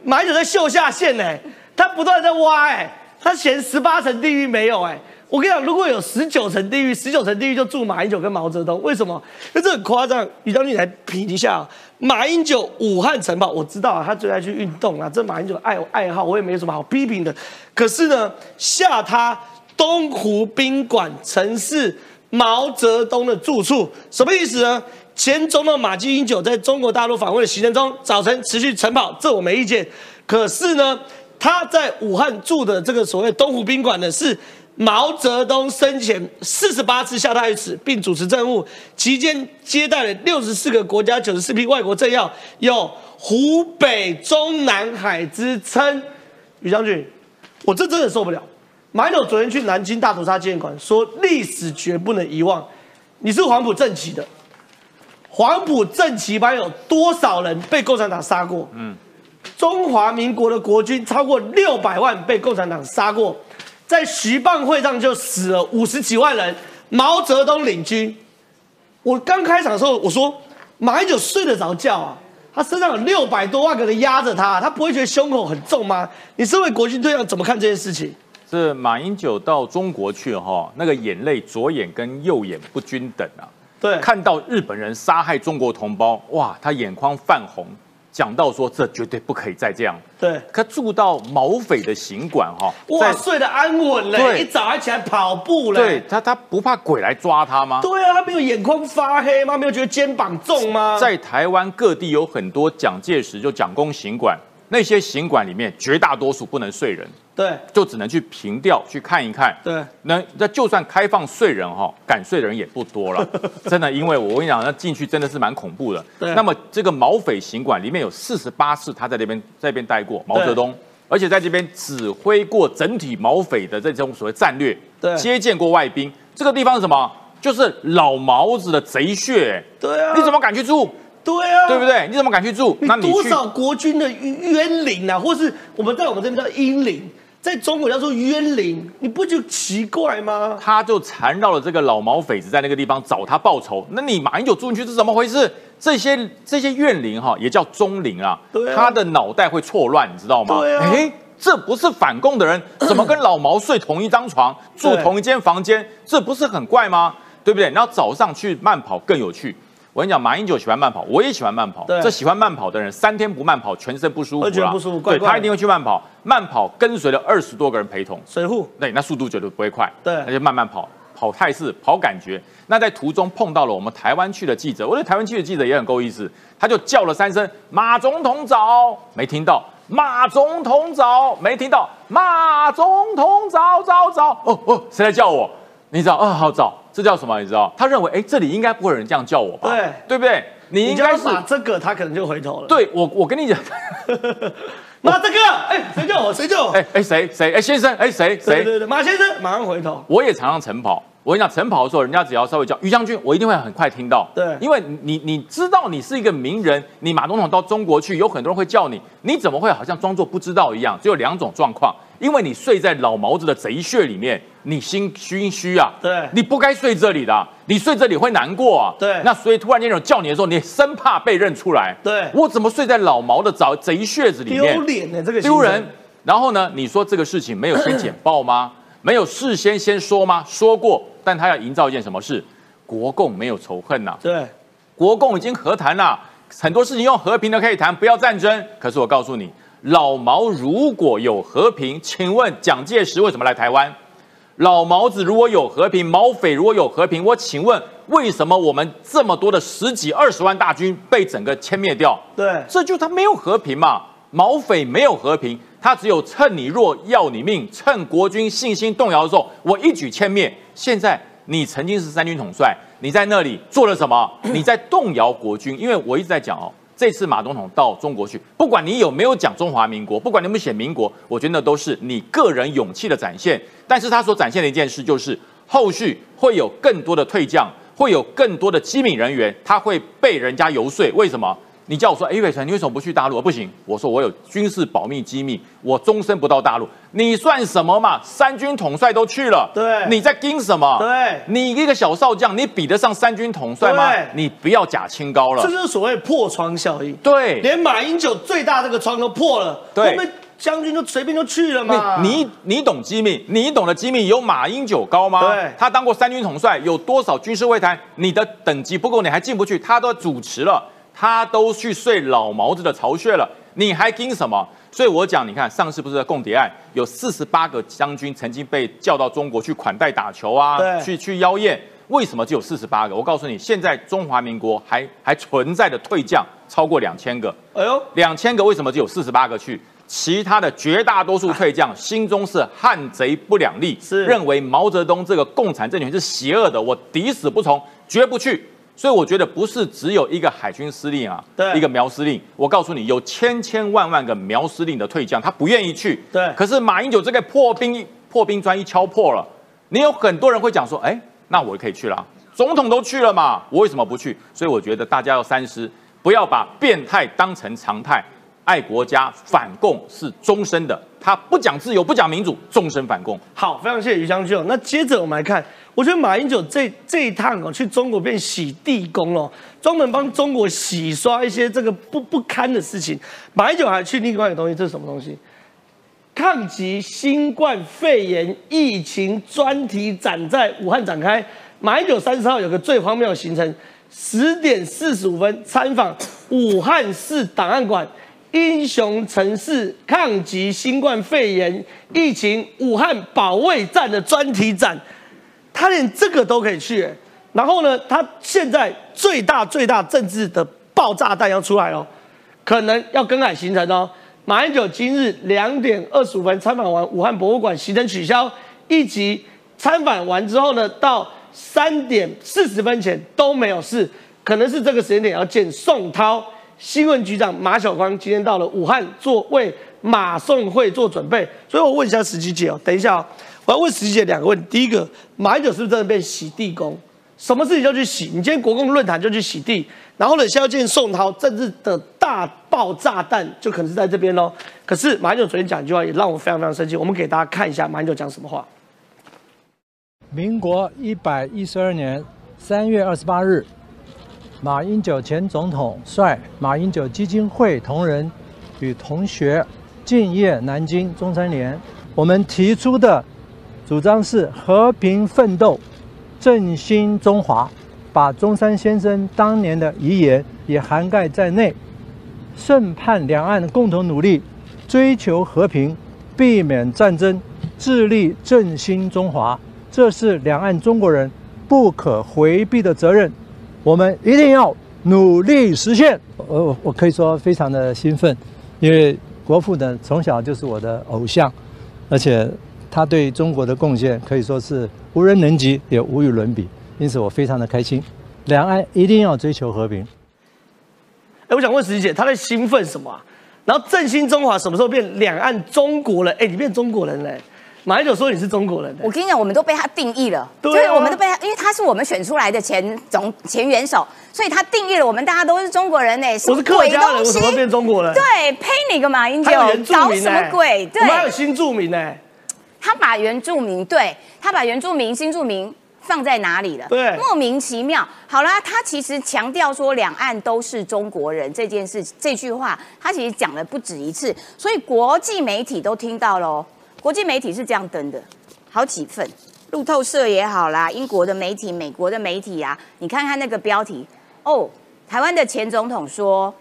马英九在秀下限呢，他不断在挖哎，他嫌十八层地狱没有哎。我跟你讲，如果有十九层地狱，十九层地狱就住马英九跟毛泽东，为什么？因为这很夸张。于将军来评一下、啊，马英九武汉城堡，我知道啊，他最爱去运动啊，这马英九爱爱好，我也没什么好批评的。可是呢，下他东湖宾馆，曾是毛泽东的住处，什么意思呢？前总统马英九在中国大陆访问的行程中，早晨持续晨跑，这我没意见。可是呢，他在武汉住的这个所谓东湖宾馆呢，是毛泽东生前四十八次下榻于此，并主持政务，期间接待了六十四个国家、九十四批外国政要，有“湖北中南海”之称。于将军，我这真的受不了。马英九昨天去南京大屠杀纪念馆，说历史绝不能遗忘。你是黄埔正旗的，黄埔正旗班有多少人被共产党杀过？嗯，中华民国的国军超过六百万被共产党杀过，在徐蚌会上就死了五十几万人。毛泽东领军，我刚开场的时候我说马英九睡得着觉啊，他身上有六百多万个人压着他，他不会觉得胸口很重吗？你身为国军队长怎么看这件事情？是马英九到中国去哈，那个眼泪左眼跟右眼不均等啊。对，看到日本人杀害中国同胞，哇，他眼眶泛红，讲到说这绝对不可以再这样。对，可住到毛匪的行馆哈，哇，睡得安稳嘞，一早还起来跑步嘞。对他，他不怕鬼来抓他吗？对啊，他没有眼眶发黑吗？没有觉得肩膀重吗？在台湾各地有很多蒋介石就蒋公行馆，那些行馆里面绝大多数不能睡人，对就只能去凭吊去看一看。对，那那就算开放睡人哈，敢睡的人也不多了，[laughs] 真的，因为我跟你讲，那进去真的是蛮恐怖的。对那么这个毛匪行馆里面有四十八次他在那边在那边待过，毛泽东，而且在这边指挥过整体毛匪的这种所谓战略，对接见过外宾。这个地方是什么？就是老毛子的贼穴，对啊，你怎么敢去住？对啊，对不？对？你怎么敢去住？那你多少国军的冤灵啊，或是我们在我们这边叫英灵，在中国叫做冤灵，你不就奇怪吗？他就缠绕了这个老毛匪子在那个地方找他报仇。那你马英九住进去是怎么回事？这些这些怨灵哈，也叫中灵啊，对啊他的脑袋会错乱，你知道吗？对啊哎，这不是反共的人，怎么跟老毛睡同一张床，住同一间房间？这不是很怪吗？对不对？然后早上去慢跑更有趣。我跟你讲，马英九喜欢慢跑，我也喜欢慢跑。对这喜欢慢跑的人，三天不慢跑，全身不舒服啦，会觉得不舒服怪怪对他一定会去慢跑，慢跑跟随了二十多个人陪同。水户，对，那速度绝对不会快，对那就慢慢跑，跑态势，跑感觉。那在途中碰到了我们台湾区的记者，我觉得台湾区的记者也很够意思，他就叫了三声“马总统早”，没听到；“马总统早”，没听到；“马总统早早早”，哦哦，谁来叫我？你知道啊？好早，这叫什么？你知道？他认为，哎，这里应该不会有人这样叫我吧？对对不对？你应该是把这个，他可能就回头了。，对我，我跟你讲，[laughs] 马这个，哎，谁叫我？谁叫我？哎哎谁谁哎先生哎谁谁对对对，马先生马上回头。我也常常晨跑。我跟你讲，晨跑的时候，人家只要稍微叫于将军，我一定会很快听到。对因为你你知道你是一个名人，你马总统到中国去，有很多人会叫你，你怎么会好像装作不知道一样？只有两种状况，因为你睡在老毛子的贼穴里面，你心心虚啊。对你不该睡这里的，你睡这里会难过啊。对那所以突然间有人叫你的时候，你生怕被认出来。对我怎么睡在老毛的贼贼穴子里面？丢脸呢，这个丢人。然后呢，你说这个事情没有先简报吗？[coughs] 没有事先先说吗？说过，但他要营造一件什么事？国共没有仇恨呐、对，国共已经和谈了，很多事情用和平的可以谈，不要战争。可是我告诉你，老毛如果有和平，请问蒋介石为什么来台湾？老毛子如果有和平，毛匪如果有和平，我请问为什么我们这么多的十几二十万大军被整个歼灭掉？对，这就他没有和平嘛。毛匪没有和平，他只有趁你弱要你命，趁国军信心动摇的时候，我一举歼灭。现在你曾经是三军统帅，你在那里做了什么？你在动摇国军。因为我一直在讲哦，这次马总统到中国去，不管你有没有讲中华民国，不管你有没有写民国，我觉得都是你个人勇气的展现。但是他所展现的一件事就是，后续会有更多的退将，会有更多的机敏人员，他会被人家游说。为什么？你叫我说，哎，伟成，你为什么不去大陆？不行，我说我有军事保密机密，我终身不到大陆。你算什么嘛？三军统帅都去了，对，你在盯什么？对，你一个小少将，你比得上三军统帅吗？你不要假清高了，这就是所谓破窗效应。对，连马英九最大这个窗都破了，对，将军就随便就去了嘛。你你懂机密？你懂的机密有马英九高吗？对，他当过三军统帅，有多少军事会谈？你的等级不够，你还进不去，他都主持了。他都去睡老毛子的巢穴了，你还盯什么？所以我讲，你看上次不是共谍案，有四十八个将军曾经被叫到中国去款待打球啊，去去邀宴，为什么只有四十八个？我告诉你，现在中华民国还还存在的退将超过两千个。哎呦，两千个为什么只有四十八个去？其他的绝大多数退将心中是汉贼不两立，是认为毛泽东这个共产政权是邪恶的，我抵死不从，绝不去。所以我觉得不是只有一个海军司令啊，对，一个苗司令。我告诉你，有千千万万个苗司令的退将，他不愿意去。对，可是马英九这个破冰破冰砖一敲破了，你有很多人会讲说，哎，那我可以去了，总统都去了嘛，我为什么不去？所以我觉得大家要三思，不要把变态当成常态。爱国家反共是终身的，他不讲自由，不讲民主，终身反共。好，非常谢谢于将军。那接着我们来看。我觉得马英九这这一趟哦，去中国变洗地工哦，专门帮中国洗刷一些这个不不堪的事情。马英九还去另外一个东西，这是什么东西？抗击新冠肺炎疫情专题展在武汉展开。马英九三十号有个最荒谬的行程，十点四十五分参访武汉市档案馆，英雄城市抗击新冠肺炎疫情武汉保卫战的专题展。他连这个都可以去，然后呢，他现在最大最大政治的爆炸弹要出来哦，可能要更改行程哦。马英九今日两点二十五分参访完武汉博物馆，行程取消，以及参访完之后呢，到三点四十分前都没有事，可能是这个时间点要见宋涛新闻局长马晓光，今天到了武汉做为马宋会做准备，所以我问一下石琪姐哦，等一下哦。我要问石姐两个问题：第一个，马英九是不是真的变洗地工？什么事情就去洗？你今天国共论坛就去洗地，然后呢，现在见宋涛，政治的大爆炸弹就可能是在这边喽。可是马英九昨天讲一句话，也让我非常非常生气。我们给大家看一下马英九讲什么话。民国一百一十二年三月二十八日，马英九前总统率马英九基金会同仁与同学敬业南京中山联，我们提出的。主张是和平奋斗，振兴中华，把中山先生当年的遗言也涵盖在内。盛盼两岸共同努力，追求和平，避免战争，致力振兴中华，这是两岸中国人不可回避的责任。我们一定要努力实现。我我可以说非常的兴奋，因为国父呢从小就是我的偶像，而且。他对中国的贡献可以说是无人能及，也无与伦比，因此我非常的开心。两岸一定要追求和平。哎，我想问石姐，他在兴奋什么？然后振兴中华什么时候变两岸中国人？哎，你变中国人嘞？马英九说你是中国人。我跟你讲，我们都被他定义了，对，我们都被他，因为他是我们选出来的前总前元首，所以他定义了我们大家都是中国人呢。我是客家人，我怎么变中国人？对，呸你个马英九，搞什么鬼？对，我们还有新住民呢。他把原住民，对他把原住民、新住民放在哪里了？对，莫名其妙。好啦，他其实强调说两岸都是中国人这件事，这句话他其实讲了不止一次，所以国际媒体都听到喽。国际媒体是这样登的，好几份，路透社也好啦，英国的媒体、美国的媒体啊，你看看那个标题哦，台湾的前总统说。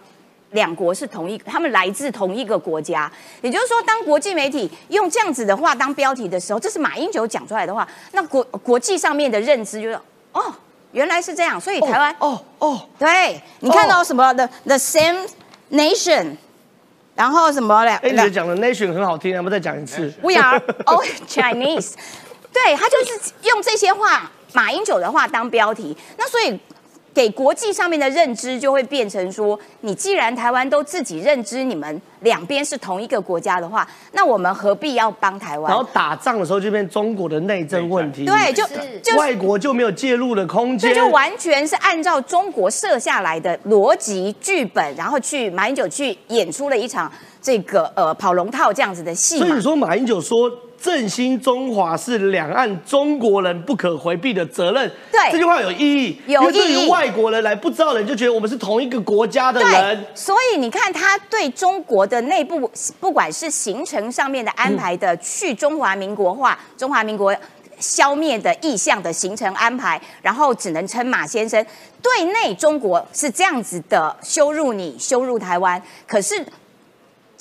两国是同一，他们来自同一个国家，也就是说，当国际媒体用这样子的话当标题的时候，这是马英九讲出来的话，那国国际上面的认知就是，哦，原来是这样，所以台湾哦哦，对你看到什么的 the same nation，然后什么嘞？哎，你讲的 nation 很好听，要不再讲一次？[laughs] We are all [laughs] Chinese。对他就是用这些话，马英九的话当标题，那所以。给国际上面的认知就会变成说，你既然台湾都自己认知你们两边是同一个国家的话，那我们何必要帮台湾？然后打仗的时候就变中国的内政问题，对，就就外国就没有介入的空间，这就完全是按照中国设下来的逻辑剧本，然后去马英九去演出了一场这个呃跑龙套这样子的戏。所以你说马英九说。振兴中华是两岸中国人不可回避的责任。对，这句话有意义。有意义。对于外国人来不知道的人，就觉得我们是同一个国家的人。所以你看，他对中国的内部，不管是行程上面的安排的去中华民国化、中华民国消灭的意向的行程安排，然后只能称马先生。对内中国是这样子的羞辱你，羞辱台湾。可是。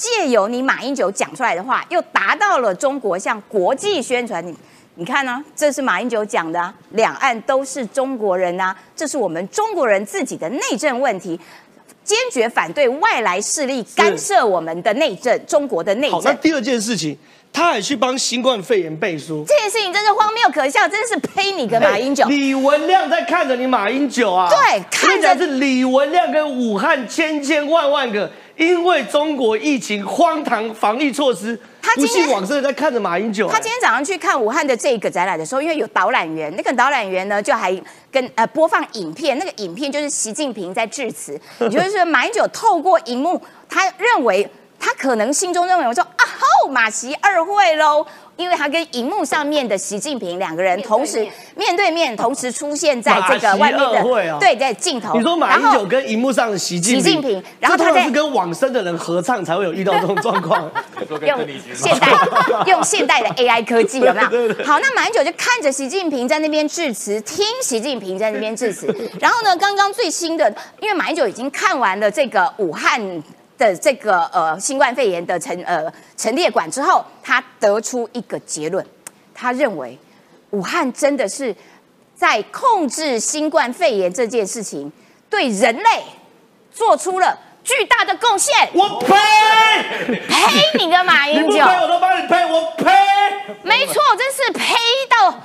借由你马英九讲出来的话，又达到了中国向国际宣传。你你看呢？这是马英九讲的，两岸都是中国人呐，这是我们中国人自己的内政问题，坚决反对外来势力干涉我们的内政，中国的内政。好，那第二件事情，他还去帮新冠肺炎背书，这件事情真是荒谬可笑，真是呸你个马英九！李文亮在看着你马英九啊，对，看着是李文亮跟武汉千千万万个。因为中国疫情荒唐防疫措施，他不信往生在看着马英九。他今天早上去看武汉的这个展览的时候，因为有导览员，那个导览员呢就还跟呃播放影片，那个影片就是习近平在致辞，[laughs] 也就是说马英九透过荧幕，他认为他可能心中认为我说啊吼马习二会喽。因为他跟荧幕上面的习近平两个人同时面对面，同时出现在这个外面的对在镜头。你说马英九跟荧幕上的习近平，然后他是跟往生的人合唱才会有遇到这种状况。[laughs] 用现代用现代的 AI 科技 [laughs] 有没有？好，那马英九就看着习近平在那边致辞，听习近平在那边致辞。然后呢，刚刚最新的，因为马英九已经看完了这个武汉。的这个呃新冠肺炎的陈呃陈列馆之后，他得出一个结论，他认为武汉真的是在控制新冠肺炎这件事情对人类做出了巨大的贡献。我呸！呸你个马英九！你我都帮你呸！我呸！没错，真是呸到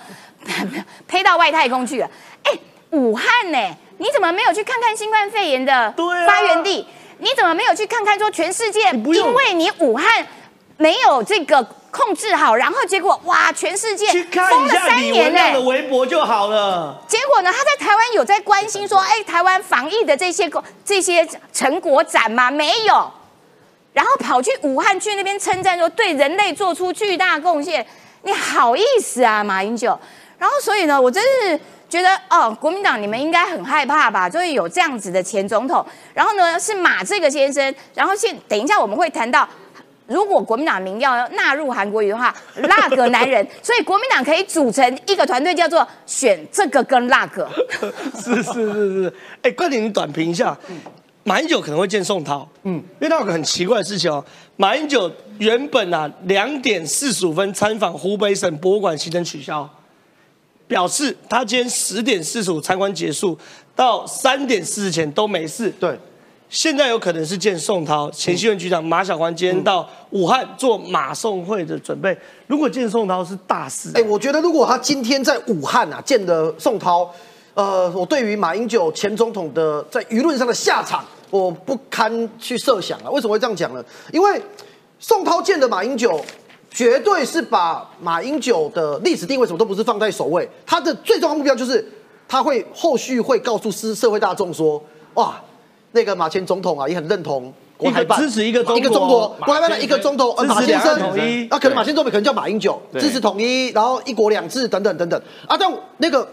呸到外太空去了。哎，武汉呢？你怎么没有去看看新冠肺炎的发源地？你怎么没有去看看？说全世界，因为你武汉没有这个控制好，然后结果哇，全世界封了三年呢。的微博就好了。结果呢，他在台湾有在关心说，哎，台湾防疫的这些这些成果展吗？没有。然后跑去武汉去那边称赞说，对人类做出巨大贡献。你好意思啊，马英九？然后所以呢，我真是。觉得哦，国民党你们应该很害怕吧？就是有这样子的前总统，然后呢是马这个先生，然后现等一下我们会谈到，如果国民党民要纳入韩国瑜的话，那个男人，[laughs] 所以国民党可以组成一个团队，叫做选这个跟那个。是是是是，哎，快点你短评一下，马英九可能会见宋涛，嗯，因为他有个很奇怪的事情哦，马英九原本啊两点四十五分参访湖北省博物馆行程取消。表示他今天十点四十五参观结束，到三点四十前都没事。对，现在有可能是见宋涛前新闻局长马小环今天到武汉做马宋会的准备。如果见宋涛是大事，哎，我觉得如果他今天在武汉啊见的宋涛，呃，我对于马英九前总统的在舆论上的下场，我不堪去设想啊。为什么会这样讲呢？因为宋涛见的马英九。绝对是把马英九的历史定位什么都不是放在首位，他的最重要目标就是他会后续会告诉社社会大众说，哇，那个马前总统啊也很认同国台办，支持一个一个中国，国台办的一个中国，马先生统一，啊，可能马先生可能叫马英九，支持统一，然后一国两制等等等等啊，但那个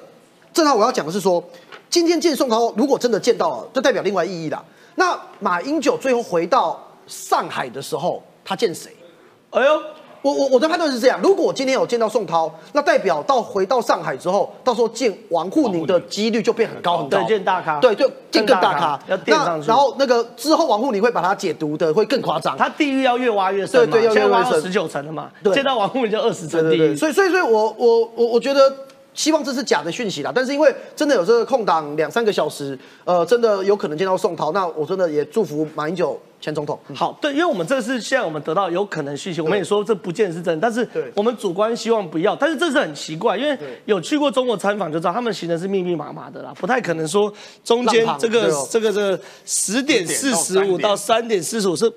正好我要讲的是说，今天见宋涛，如果真的见到了，就代表另外意义了。那马英九最后回到上海的时候，他见谁？哎呦。我我我的判断是这样，如果我今天有见到宋涛，那代表到回到上海之后，到时候见王沪宁的几率就变很高很高。对，见大咖。对，就见更大咖。要垫上去。然后那个之后王沪宁会把它解读的会更夸张。他地狱要越挖越深对对，要越挖十九层了嘛。对。见到王沪宁就二十层地狱。所以所以所以我我我我觉得希望这是假的讯息啦，但是因为真的有这个空档两三个小时，呃，真的有可能见到宋涛，那我真的也祝福马英九前总统。好，对，因为我们这是现在我们得到有可能讯息，我们也说这不见是真，但是我们主观希望不要，但是这是很奇怪，因为有去过中国参访就知道，他们行程是密密麻麻的啦，不太可能说中间浪这个这个这个十点。四十五到三点四十五是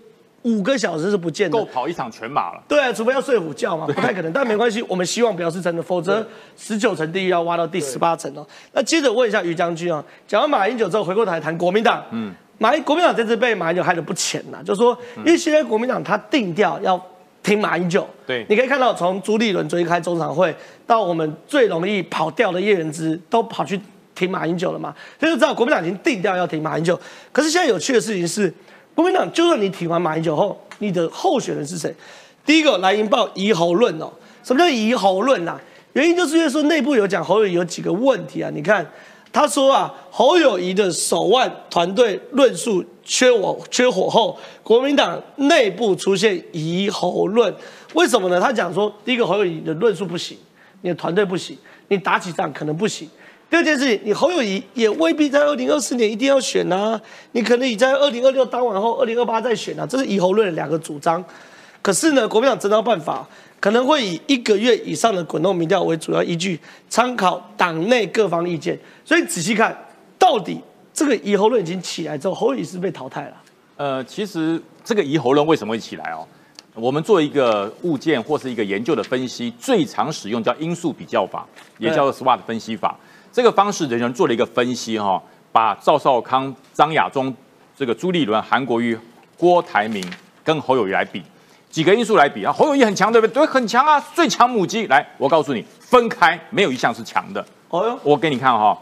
五个小时是不见的够。跑一场全马了。对啊，除非要睡午觉嘛，不太可能。但没关系，我们希望不要是真的，否则十九层地狱要挖到第十八层哦。那接着问一下于将军啊，讲完马英九之后，回过头来谈国民党。嗯，马英国民党这次被马英九害得不浅呐，就说因为现在国民党他定调要停马英九。对你可以看到从朱立伦追开中常会，到我们最容易跑掉的叶元之，都跑去停马英九了嘛，所以就知道国民党已经定调要停马英九。可是现在有趣的事情是，国民党就算你挺完马英九后，你的候选人是谁？第一个，蓝营报疑侯论哦，什么叫疑侯论啊？原因就是因为说内部有讲侯友宜有几个问题啊，你看他说啊，侯友谊的手腕团队论述缺我缺火后，国民党内部出现疑侯论，为什么呢？他讲说，第一个侯友谊的论述不行，你的团队不行，你打起仗可能不行。第二件事情，你侯友谊也未必在二零二四年一定要选啊，你可能你在二零二六当完后，二零二八再选啊，这是以侯论的两个主张。可是呢，国民党这套办法可能会以一个月以上的滚动民调为主要依据，参考党内各方意见。所以仔细看，到底这个以侯论已经起来之后，侯友宜是被淘汰了。呃，其实这个以侯论为什么会起来哦？我们做一个物件或是一个研究的分析，最常使用叫因素比较法，也叫做 SWOT 分析法。这个方式，人人做了一个分析哈、把赵少康、张亚中、这个朱立伦、韩国瑜、郭台铭跟侯友谊来比，几个因素来比啊，侯友谊很强对不对？对，很强啊，最强母鸡。来，我告诉你，分开没有一项是强的。哦哟，我给你看哈、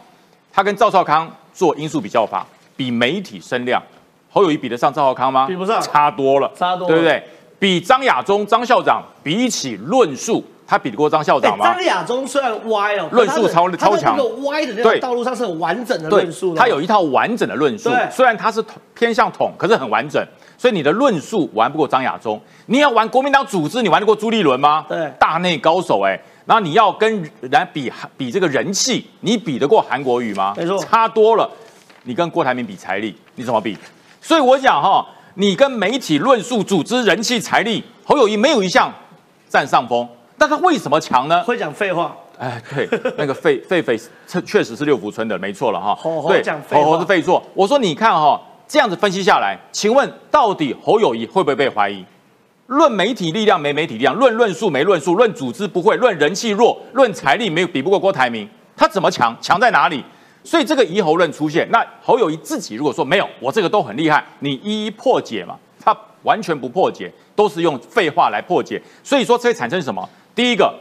他跟赵少康做因素比较法，比媒体声量，侯友谊比得上赵少康吗？比不上差多了，差多了对不对？比张亚中、张校长比起论述，他比得过张校哎长吗？张亚中虽然歪哦，论述超超强他在那个歪的那对个道路上是很完整的对论述，的。他有一套完整的论述对，虽然他是偏向统，可是很完整，所以你的论述玩不过张亚中。你要玩国民党组织，你玩得过朱立伦吗？对大内高手哎、然后你要跟人比比这个人气，你比得过韩国瑜吗？没错差多了。你跟郭台铭比财力，你怎么比？所以我讲哈，你跟媒体论述、组织、人气、财力，侯友谊没有一项占上风，但他为什么强呢？会讲废话，哎，对，那个狒狒狒确确实是六福村的，没错了哈。对，讲废话猴猴是废错。我说你看哈，这样子分析下来，请问到底侯友谊会不会被怀疑？论媒体力量没媒体力量，论论述没论述，论组织不会，论人气弱，论财力没有比不过郭台铭，他怎么强？强在哪里？所以这个疑侯论出现，那侯友谊自己如果说没有，我这个都很厉害，你一一破解嘛，他完全不破解，都是用废话来破解，所以说这会产生什么？第一个，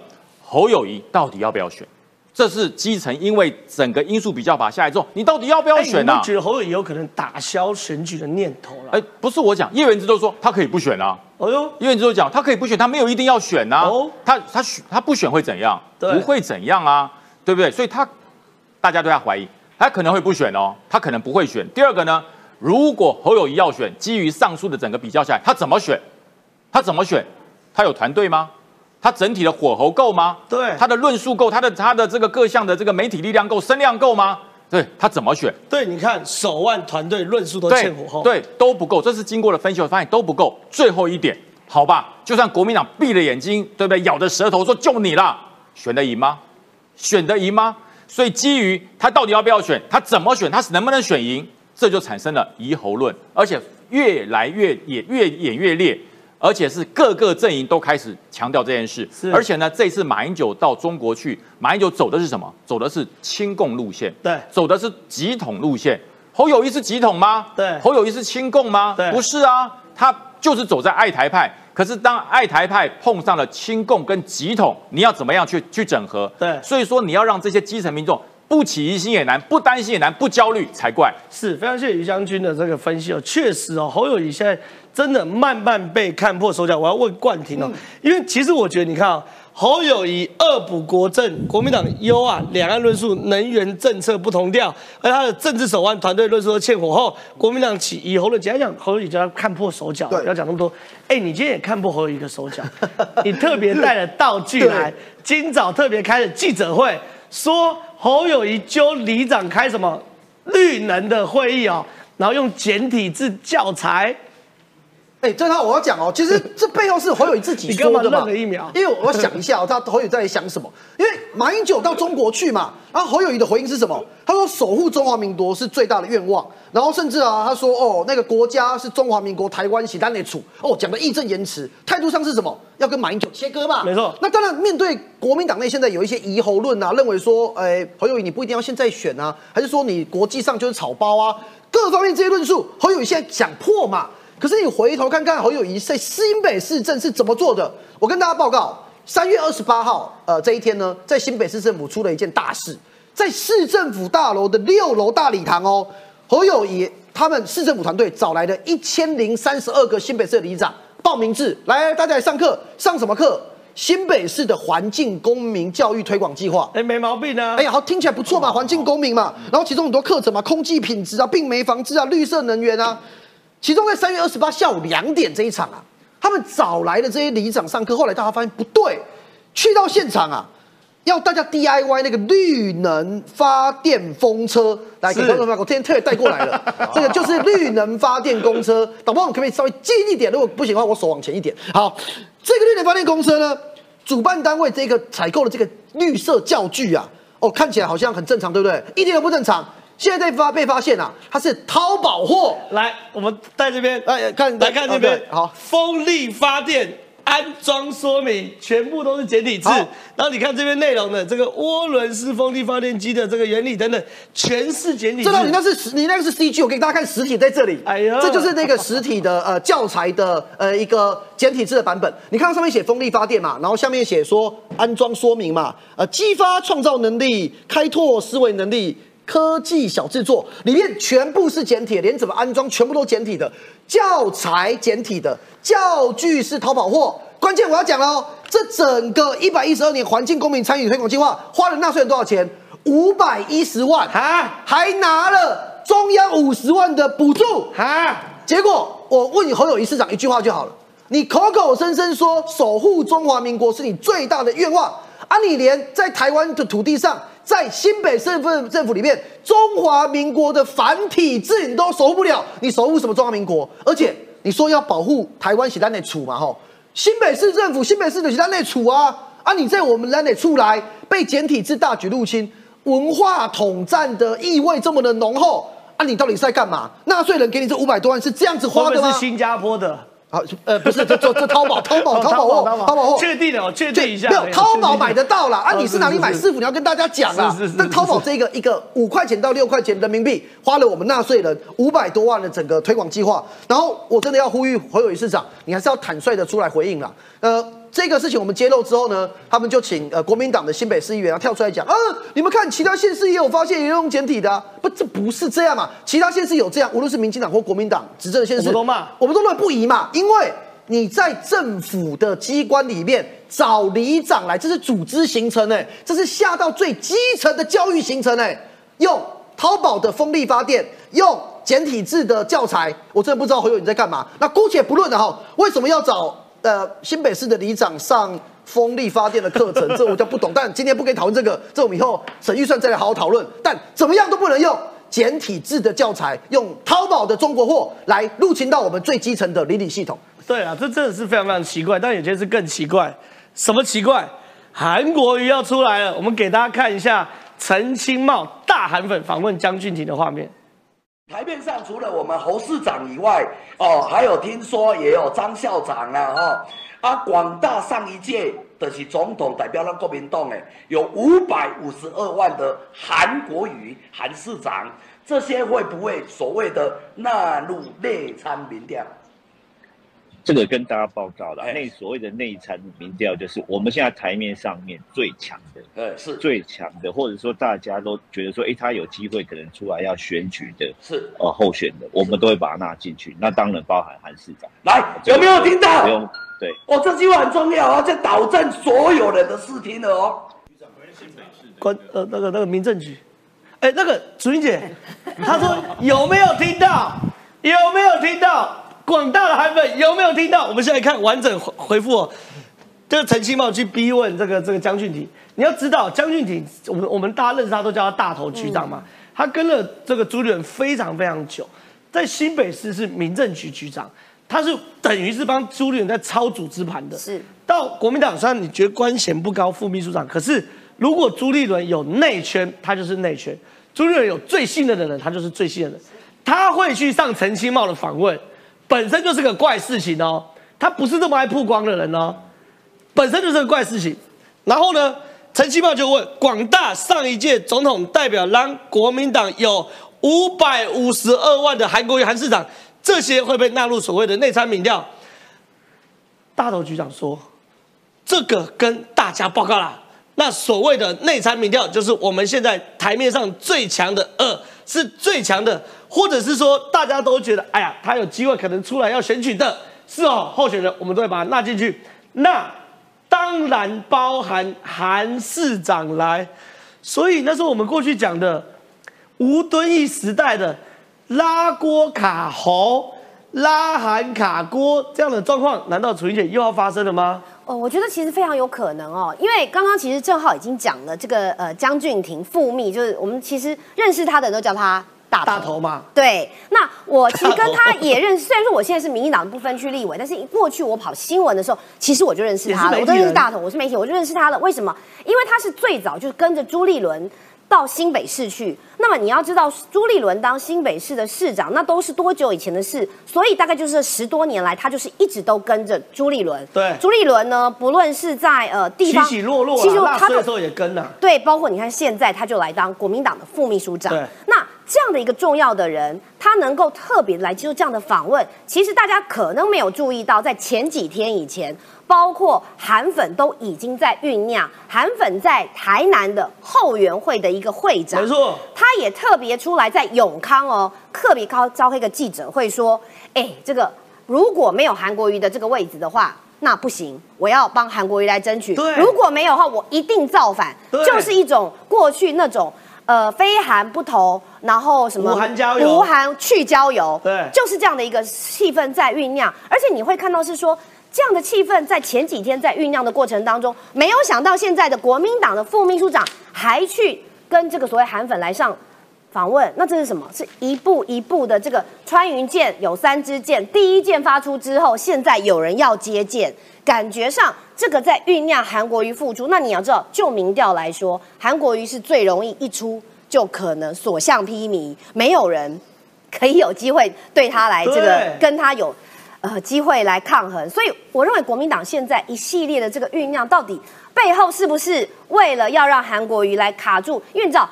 侯友谊到底要不要选？这是基层因为整个因素比较法下来之后，你到底要不要哎，选啊你们？觉得侯友宜有可能打消选举的念头了？哎，不是我讲，叶元之都说他可以不选啊。哦哟，叶元之都讲他可以不选，他没有一定要选呐、哦他他选他不选会怎样？不会怎样啊，对不对？所以他大家对他怀疑，他可能会不选哦，他可能不会选。第二个呢，如果侯友谊要选，基于上述的整个比较下来，他怎么选？他怎么选？他有团队吗？他整体的火候够吗？对他的论述够，他的他的这个各项的这个媒体力量够，声量够吗？对他怎么选？对，你看手腕团队论述都欠火候，，对，都不够。这是经过了分析，我发现都不够。最后一点，好吧，就算国民党闭了眼睛，对不对？咬着舌头说就你啦，选得赢吗？选得赢吗？所以基于他到底要不要选，他怎么选，他能不能选赢，这就产生了疑侯论，而且越来越也越演越烈。而且是各个阵营都开始强调这件事是，而且呢，这次马英九到中国去，马英九走的是什么？走的是亲共路线，对走的是急统路线。侯友谊是急统吗？对侯友谊是亲共吗？对不是啊，他就是走在爱台派。可是当爱台派碰上了亲共跟急统，你要怎么样去去整合？对所以说你要让这些基层民众不起疑心也难，不担心也难，不焦虑才怪。是非常谢谢于将军的这个分析哦，确实哦，侯友谊现在真的慢慢被看破手脚。我要问冠廷哦，因为其实我觉得你看啊、侯友谊恶补国政，国民党优啊，两岸论述、能源政策不同调，而他的政治手腕、团队论述都欠火候，国民党起以侯论，简单讲，侯友谊就要看破手脚，对不要讲那么多。哎，你今天也看破侯友谊的手脚，[laughs] 你特别带了道具来，今早特别开了记者会。说侯友谊揪里长开什么绿能的会议哦，然后用简体字教材。哎，这套我要讲哦，其实这背后是侯友谊自己 [laughs] 说的嘛了一秒因为我要想一下哦，他侯友谊在想什么？因为马英九到中国去嘛，然后侯友谊的回应是什么？他说守护中华民国是最大的愿望，然后甚至啊，他说哦，那个国家是中华民国台湾喜单内处，哦，讲的义正言辞，态度上是什么？要跟马英九切割嘛？没错那当然，面对国民党内现在有一些疑侯论啊，认为说，哎，侯友谊你不一定要现在选啊，还是说你国际上就是草包啊？各方面这些论述，侯友谊现在想破嘛？可是你回头看看侯友谊在新北市政是怎么做的？我跟大家报告，三月二十八号，呃，这一天呢，在新北市政府出了一件大事，在市政府大楼的六楼大礼堂哦，侯友谊他们市政府团队找来了一千零三十二个新北市的里长报名制，来大家来上课，上什么课？新北市的环境公民教育推广计划。哎，没毛病啊。哎呀，好，听起来不错嘛，环境公民嘛，然后其中很多课程嘛，空气品质啊、病媒防治啊、绿色能源啊，其中在三月二十八下午两点这一场啊，他们找来的这些里长上课，后来大家发现不对，去到现场啊，要大家 DIY 那个绿能发电风车，来给是观众朋友，我今天特别带过来了，[laughs] 这个就是绿能发电公车，导播，我们可不可以稍微近一点？如果不行的话，我手往前一点。好，这个绿能发电公车呢，主办单位这个采购的这个绿色教具啊，哦，看起来好像很正常，对不对？一点都不正常。现在被发被发现啊，它是淘宝货。来，我们在这边来看来看这边好，风力发电安装说明全部都是简体字，然后你看这边内容的这个涡轮式风力发电机的这个原理等等，全是简体字这。道你那是实你那个是 CG，我给大家看实体在这里。哎呀这就是那个实体的呃教材的呃一个简体字的版本。你看上面写风力发电嘛，然后下面写说安装说明嘛，呃激发创造能力，开拓思维能力。科技小制作里面全部是简体，连怎么安装全部都简体的，教材简体的，教具是淘宝货。关键我要讲了哦，这整个一百一十二年环境公民参与推广计划花了纳税人多少钱？五百一十万啊还拿了中央五十万的补助。啊，结果我问你侯友谊市长一句话就好了，你口口声声说守护中华民国是你最大的愿望啊，你连在台湾的土地上，在新北市政政府里面，中华民国的繁体字你都守不了，你守护什么中华民国？而且你说要保护台湾写单内处嘛，吼，新北市政府新北市的写单内处啊，啊，你在我们单内处来被简体字大举入侵，文化统战的意味这么的浓厚。啊，你到底是在干嘛？纳税人给你这五百多万是这样子花的吗？是新加坡的？啊，呃，不是，这这这淘宝，淘宝，淘宝货，淘宝货，确定了，我确定一下。没有淘宝买得到啦。啊，哦你是哪里买？师傅你要跟大家讲啊是是是。但淘宝这个一个五块钱到六块钱人民币，花了我们纳税人五百多万的整个推广计划。然后我真的要呼吁侯友谊市长，你还是要坦率的出来回应啦。呃，这个事情我们揭露之后呢，他们就请呃国民党的新北市议员啊跳出来讲，啊，你们看其他县市也有发现也有用简体的、啊，不，这不是这样嘛？其他县市有这样，无论是民进党或国民党执政的县市，我们都骂我们都认为不宜嘛，因为你在政府的机关里面找里长来，这是组织形成哎，这是下到最基层的教育形成哎，用淘宝的风力发电，用简体字的教材，我真的不知道侯友你在干嘛。那姑且不论了哈，为什么要找呃新北市的里长上？风力发电的课程，这我就不懂。但今天不可以讨论这个，这我们以后省预算再来好好讨论。但怎么样都不能用简体字的教材，用淘宝的中国货来入侵到我们最基层的邻里系统。对啊，这真的是非常非常奇怪，但有些是更奇怪。什么奇怪？韩国瑜要出来了，我们给大家看一下陈清茂大韩粉访问江俊廷的画面。台面上除了我们侯市长以外，哦，还有听说也有张校长啊，哈、啊，广大上一届的是总统代表了国民党诶，有五百五十二万的韩国瑜韩市长，这些会不会所谓的纳入内参民调？这个跟大家报告了，哎内所谓的内参民调，就是我们现在台面上面最强的、呃，是最强的，或者说大家都觉得说，哎，他有机会可能出来要选举的是，呃候选的，我们都会把它纳进去。那当然包含韩市长，来有没有听到不？用对。哦，这句话很重要啊，这导正所有人的视听了哦。关呃那个那个民政局，哎，那个竹英姐，她说有没有听到？有没有听到？广大的韩粉有没有听到？我们现在看完整回回复哦。这个陈其茂去逼问这个这个江俊廷。你要知道，江俊廷，我们我们大家认识他都叫他大头局长嘛。他跟了这个朱立伦非常非常久，在新北市是民政局局长，他是等于是帮朱立伦在操组织盘的。是到国民党，虽然你觉得官衔不高，副秘书长，可是如果朱立伦有内圈，他就是内圈；朱立伦有最信任的人，他就是最信任的人。他会去上陈清茂的访问，本身就是个怪事情哦。他不是这么爱曝光的人哦，本身就是个怪事情。然后呢，陈其茂就问广大上一届总统代表，让国民党有五百五十二万的韩国瑜韩市长，这些会被纳入所谓的内参民调？大头局长说，这个跟大家报告啦。那所谓的内参民调，就是我们现在台面上最强的二，是最强的，或者是说大家都觉得，哎呀，他有机会可能出来要选举的。是哦，候选人我们都会把他纳进去。那当然包含韩市长来，所以那是我们过去讲的吴敦义时代的拉锅卡侯、拉韩卡锅这样的状况，难道楚云姐又要发生了吗？哦，我觉得其实非常有可能哦，因为刚刚其实郑浩已经讲了，这个呃江俊廷复密，就是我们其实认识他的人都叫他。大大头嘛，对。那我其实跟他也认识，[laughs] 虽然说我现在是民进党的不分区立委，但是过去我跑新闻的时候，其实我就认识他了。我都认识大头，我是媒体，我就认识他了。为什么？因为他是最早就是跟着朱立伦。到新北市去，那么你要知道，朱立伦当新北市的市长，那都是多久以前的事？所以大概就是十多年来，他就是一直都跟着朱立伦。对，朱立伦呢，不论是在呃地方起起落落，其实他的时候也跟了。对，包括你看现在他就来当国民党的副秘书长。对，那这样的一个重要的人，他能够特别来接受这样的访问，其实大家可能没有注意到，在前几天以前。包括韩粉都已经在酝酿，韩粉在台南的后援会的一个会长，没错，他也特别出来在永康哦，特别高召开一个记者会说，哎，这个如果没有韩国瑜的这个位置的话，那不行，我要帮韩国瑜来争取。如果没有的话，我一定造反。就是一种过去那种呃非韩不投，然后什么无韩交友，无韩去交友，对，就是这样的一个气氛在酝酿，而且你会看到是说。这样的气氛在前几天在酝酿的过程当中，没有想到现在的国民党的副秘书长还去跟这个所谓韩粉来上访问，那这是什么？是一步一步的这个穿云箭有三支箭，第一箭发出之后，现在有人要接箭，感觉上这个在酝酿韩国瑜复出。那你要知道，就民调来说，韩国瑜是最容易一出就可能所向披靡，没有人可以有机会对他来这个跟他有。呃，机会来抗衡，所以我认为国民党现在一系列的这个酝酿，到底背后是不是为了要让韩国瑜来卡住？因为你知道，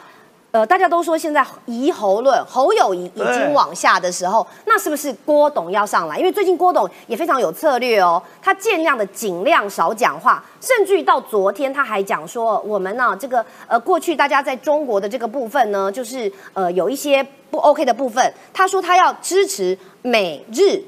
呃，大家都说现在疑侯论，侯友谊已经往下的时候，那是不是郭董要上来？因为最近郭董也非常有策略哦，他尽量的尽量少讲话，甚至于到昨天他还讲说，我们呢，这个呃，过去大家在中国的这个部分呢，就是呃有一些不 OK 的部分，他说他要支持美日。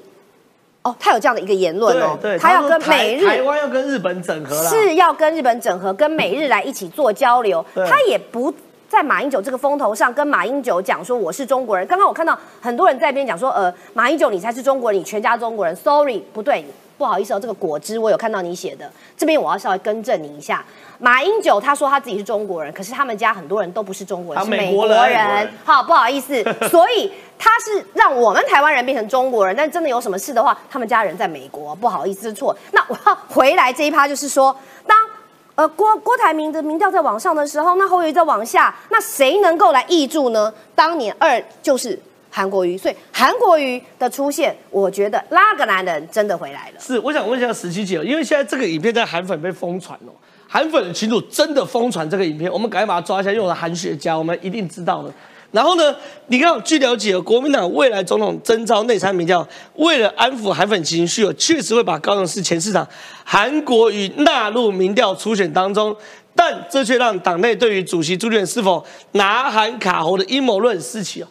哦，他有这样的一个言论哦，他要跟美日台湾要跟日本整合了，是要跟日本整合，跟美日来一起做交流。他也不在马英九这个风头上跟马英九讲说我是中国人。刚刚我看到很多人在边讲说，呃，马英九你才是中国人，你全家中国人。Sorry，不对，不好意思哦，这个果汁我有看到你写的，这边我要稍微更正你一下。马英九他说他自己是中国人，可是他们家很多人都不是中国人，是美国人。好，不好意思，[laughs] 所以。他是让我们台湾人变成中国人，但真的有什么事的话，他们家人在美国，不好意思，错。那我要回来这一趴，就是说，当呃郭郭台铭的民调在往上的时候，那侯友谊在往下，那谁能够来挹注呢？当年二就是韩国瑜，所以韩国瑜的出现，我觉得拉个男人真的回来了。是，我想问一下十七姐，因为现在这个影片在韩粉被疯传哦，韩粉的群主真的疯传这个影片，我们赶紧把它抓一下，用了韩学家，我们一定知道的。然后呢？你看，据了解，国民党未来总统征召内参民调，为了安抚韩粉情绪，确实会把高雄市前市长韩国瑜纳入民调初选当中。但这却让党内对于主席朱立伦是否拿韩卡喉的阴谋论四起。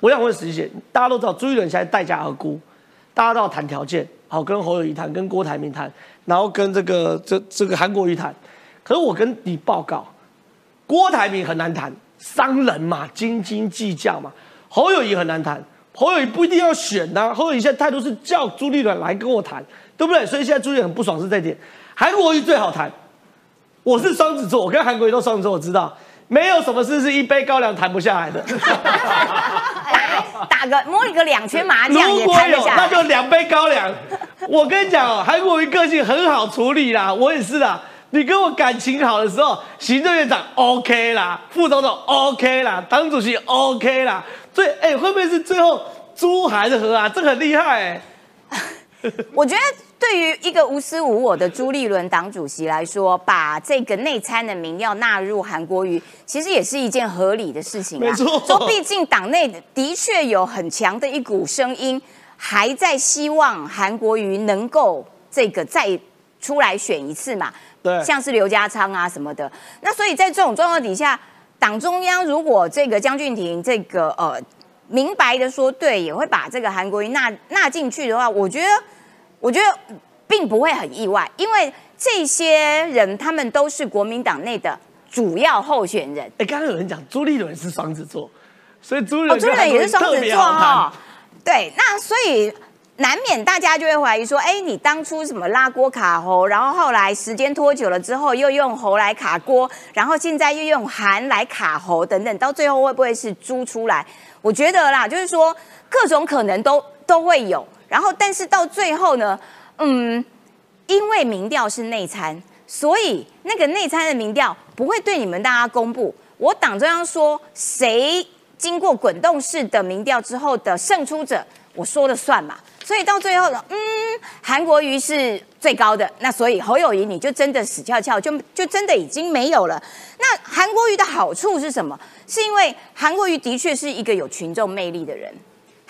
我想问石姐，大家都知道朱立伦现在待价而沽，大家都要谈条件，好跟侯友谊谈，跟郭台铭谈，然后跟这个这这个韩国瑜谈。可是我跟你报告，郭台铭很难谈。商人嘛，斤斤计较嘛。侯友谊很难谈，侯友谊不一定要选呐。侯友谊现在态度是叫朱立伦来跟我谈，对不对？所以现在朱立伦很不爽是这点。韩国瑜最好谈。我是双子座，我跟韩国瑜都双子座，我知道没有什么事是一杯高粱谈不下来的。[laughs] 打个摸一个两千麻将也如果有，谈得下来。那就两杯高粱。我跟你讲哦，韩国瑜个性很好处理啦，我也是啦。你跟我感情好的时候，行政院长 OK 啦，副总统 OK 啦，党主席 OK 啦。所以，哎、会不会是最后猪还是和啊？这很厉害哎、[laughs] 我觉得对于一个无私无我的朱立伦党主席来说，把这个内参的民调纳入韩国瑜，其实也是一件合理的事情啊。没错说毕竟党内的确有很强的一股声音，还在希望韩国瑜能够这个再出来选一次嘛。对像是刘家昌啊什么的。那所以在这种状况底下，党中央如果这个江俊廷这个呃明白的说对，也会把这个韩国瑜纳纳进去的话，我觉得我觉得并不会很意外，因为这些人他们都是国民党内的主要候选人。哎、刚刚有人讲朱立伦是双子座，所以朱立哦，伦朱立伦也是双子座哈、哈、对，那所以难免大家就会怀疑说，哎，你当初什么拉锅卡喉，然后后来时间拖久了之后，又用喉来卡锅，然后现在又用韩来卡喉等等，到最后会不会是猪出来？我觉得啦，就是说各种可能都都会有，然后但是到最后呢，嗯，因为民调是内参，所以那个内参的民调不会对你们大家公布。我党中央说谁经过滚动式的民调之后的胜出者，我说了算嘛。所以到最后呢，嗯，韩国瑜是最高的，那所以侯友谊你就真的死翘翘，就就真的已经没有了。那韩国瑜的好处是什么？是因为韩国瑜的确是一个有群众魅力的人，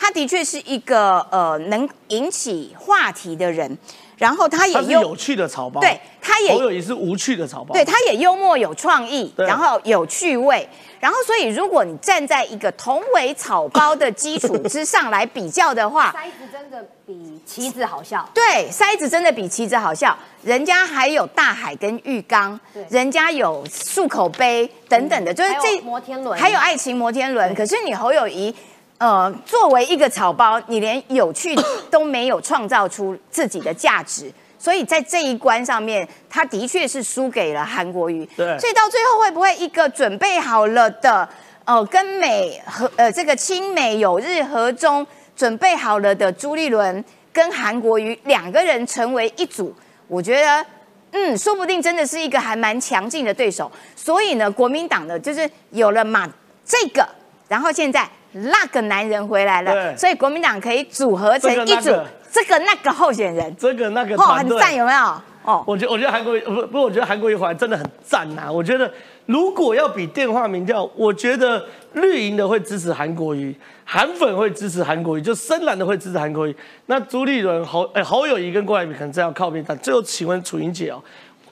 他的确是一个呃能引起话题的人，然后他也他是有趣的草包，对他也侯友也是无趣的草包，对，他也幽默有创意，然后有趣味，然后所以如果你站在一个同为草包的基础之上来比较的话，[laughs] 筛子真的比棋子好笑。对，筛子真的比棋子好笑，人家还有大海跟浴缸对，人家有漱口杯等等的，就是还有这摩天轮还有爱情摩天轮。可是你侯友谊，呃，作为一个草包，你连有趣都没有创造出自己的价值。所以在这一关上面，他的确是输给了韩国瑜。对所以到最后会不会一个准备好了的，呃，跟美和呃这个亲美友日和中准备好了的朱立伦跟韩国瑜两个人成为一组？我觉得。嗯，说不定真的是一个还蛮强劲的对手，所以呢，国民党呢就是有了马这个，然后现在那个男人回来了，所以国民党可以组合成一组这个那个这个那个候选人，这个那个哦，很赞，有没有？哦，我觉得我觉得韩国瑜不不，我觉得韩国瑜回来真的很赞呐、我觉得如果要比电话民调，我觉得绿营的会支持韩国瑜，韩粉会支持韩国瑜，就深蓝的会支持韩国瑜。那朱立伦、侯哎侯友谊跟郭台铭可能这样靠边站。最后，请问楚英姐哦，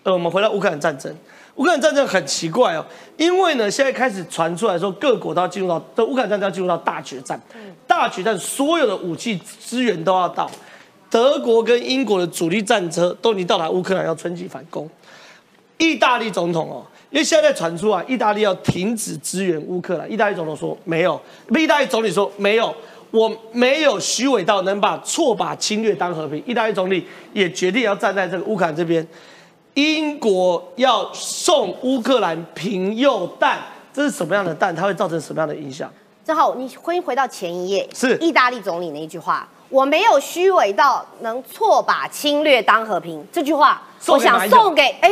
呃，我们回到乌克兰战争。乌克兰战争很奇怪哦，因为呢，现在开始传出来说，各国都要进入到，这乌克兰战争要进入到大决战，大决战所有的武器资源都要到，德国跟英国的主力战车都已经到达乌克兰，要春季反攻。意大利总统哦，因为现在传出啊，意大利要停止支援乌克兰。意大利总统说没有，不，意大利总理说没有，我没有虚伪到能把错把侵略当和平。意大利总理也决定要站在这个乌克兰这边。英国要送乌克兰平柚弹，这是什么样的弹？它会造成什么样的影响？正好你回回到前一页，是意大利总理那一句话：“我没有虚伪到能错把侵略当和平。”这句话，我想送给哎，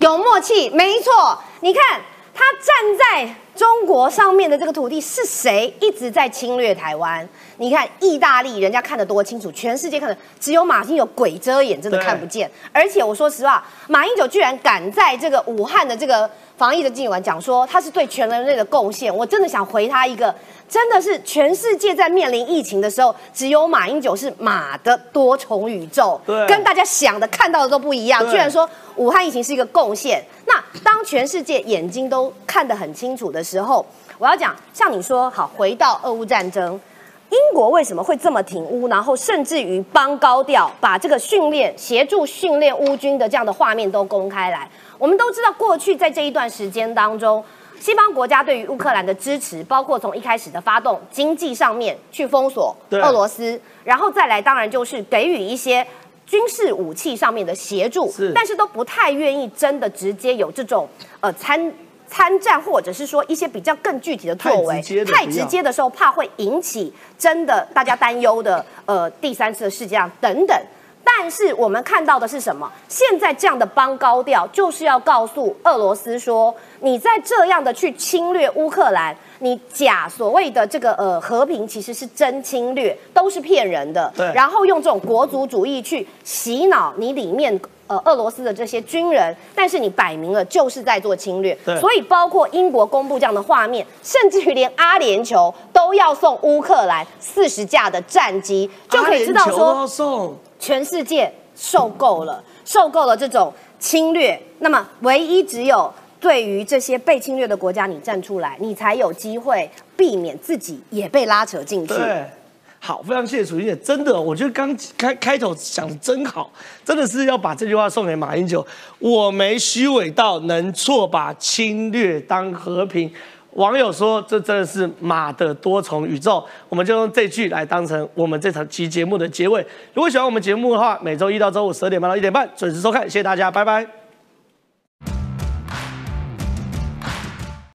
有默契，没错。你看他站在中国上面的这个土地是谁一直在侵略台湾？你看意大利，人家看得多清楚，全世界看的只有马英九鬼遮眼，真的看不见。而且我说实话，马英九居然敢在这个武汉的这个防疫的纪馆讲说他是对全人类的贡献，我真的想回他一个，真的是全世界在面临疫情的时候，只有马英九是马的多重宇宙，对跟大家想的看到的都不一样，对居然说武汉疫情是一个贡献。那当全世界眼睛都看得很清楚的时候，我要讲，像你说，好，回到俄乌战争。英国为什么会这么挺乌？然后甚至于帮高调，把这个训练、协助训练乌军的这样的画面都公开来。我们都知道，过去在这一段时间当中，西方国家对于乌克兰的支持，包括从一开始的发动经济上面去封锁俄罗斯，然后再来当然就是给予一些军事武器上面的协助，但是都不太愿意真的直接有这种呃参参战，或者是说一些比较更具体的作为。太直接的时候，怕会引起真的大家担忧的呃第三次的世界上等等。但是我们看到的是什么？现在这样的帮高调，就是要告诉俄罗斯说，你在这样的去侵略乌克兰，你假所谓的这个呃和平，其实是真侵略，都是骗人的。对。然后用这种国族主义去洗脑你里面呃俄罗斯的这些军人，但是你摆明了就是在做侵略。对。所以包括英国公布这样的画面，甚至于连阿联酋都要送乌克兰四十架的战机，就可以知道说。全世界受够了，受够了这种侵略。那么，唯一只有对于这些被侵略的国家，你站出来，你才有机会避免自己也被拉扯进去。好，非常谢谢楚英姐，真的，我觉得刚开开头讲的真好，真的是要把这句话送给马英九。我没虚伪到能错把侵略当和平。网友说：“这真的是马的多重宇宙。”我们就用这句来当成我们这场期节目的结尾。如果喜欢我们节目的话，每周一到周五十二点半到一点半准时收看。谢谢大家，拜拜。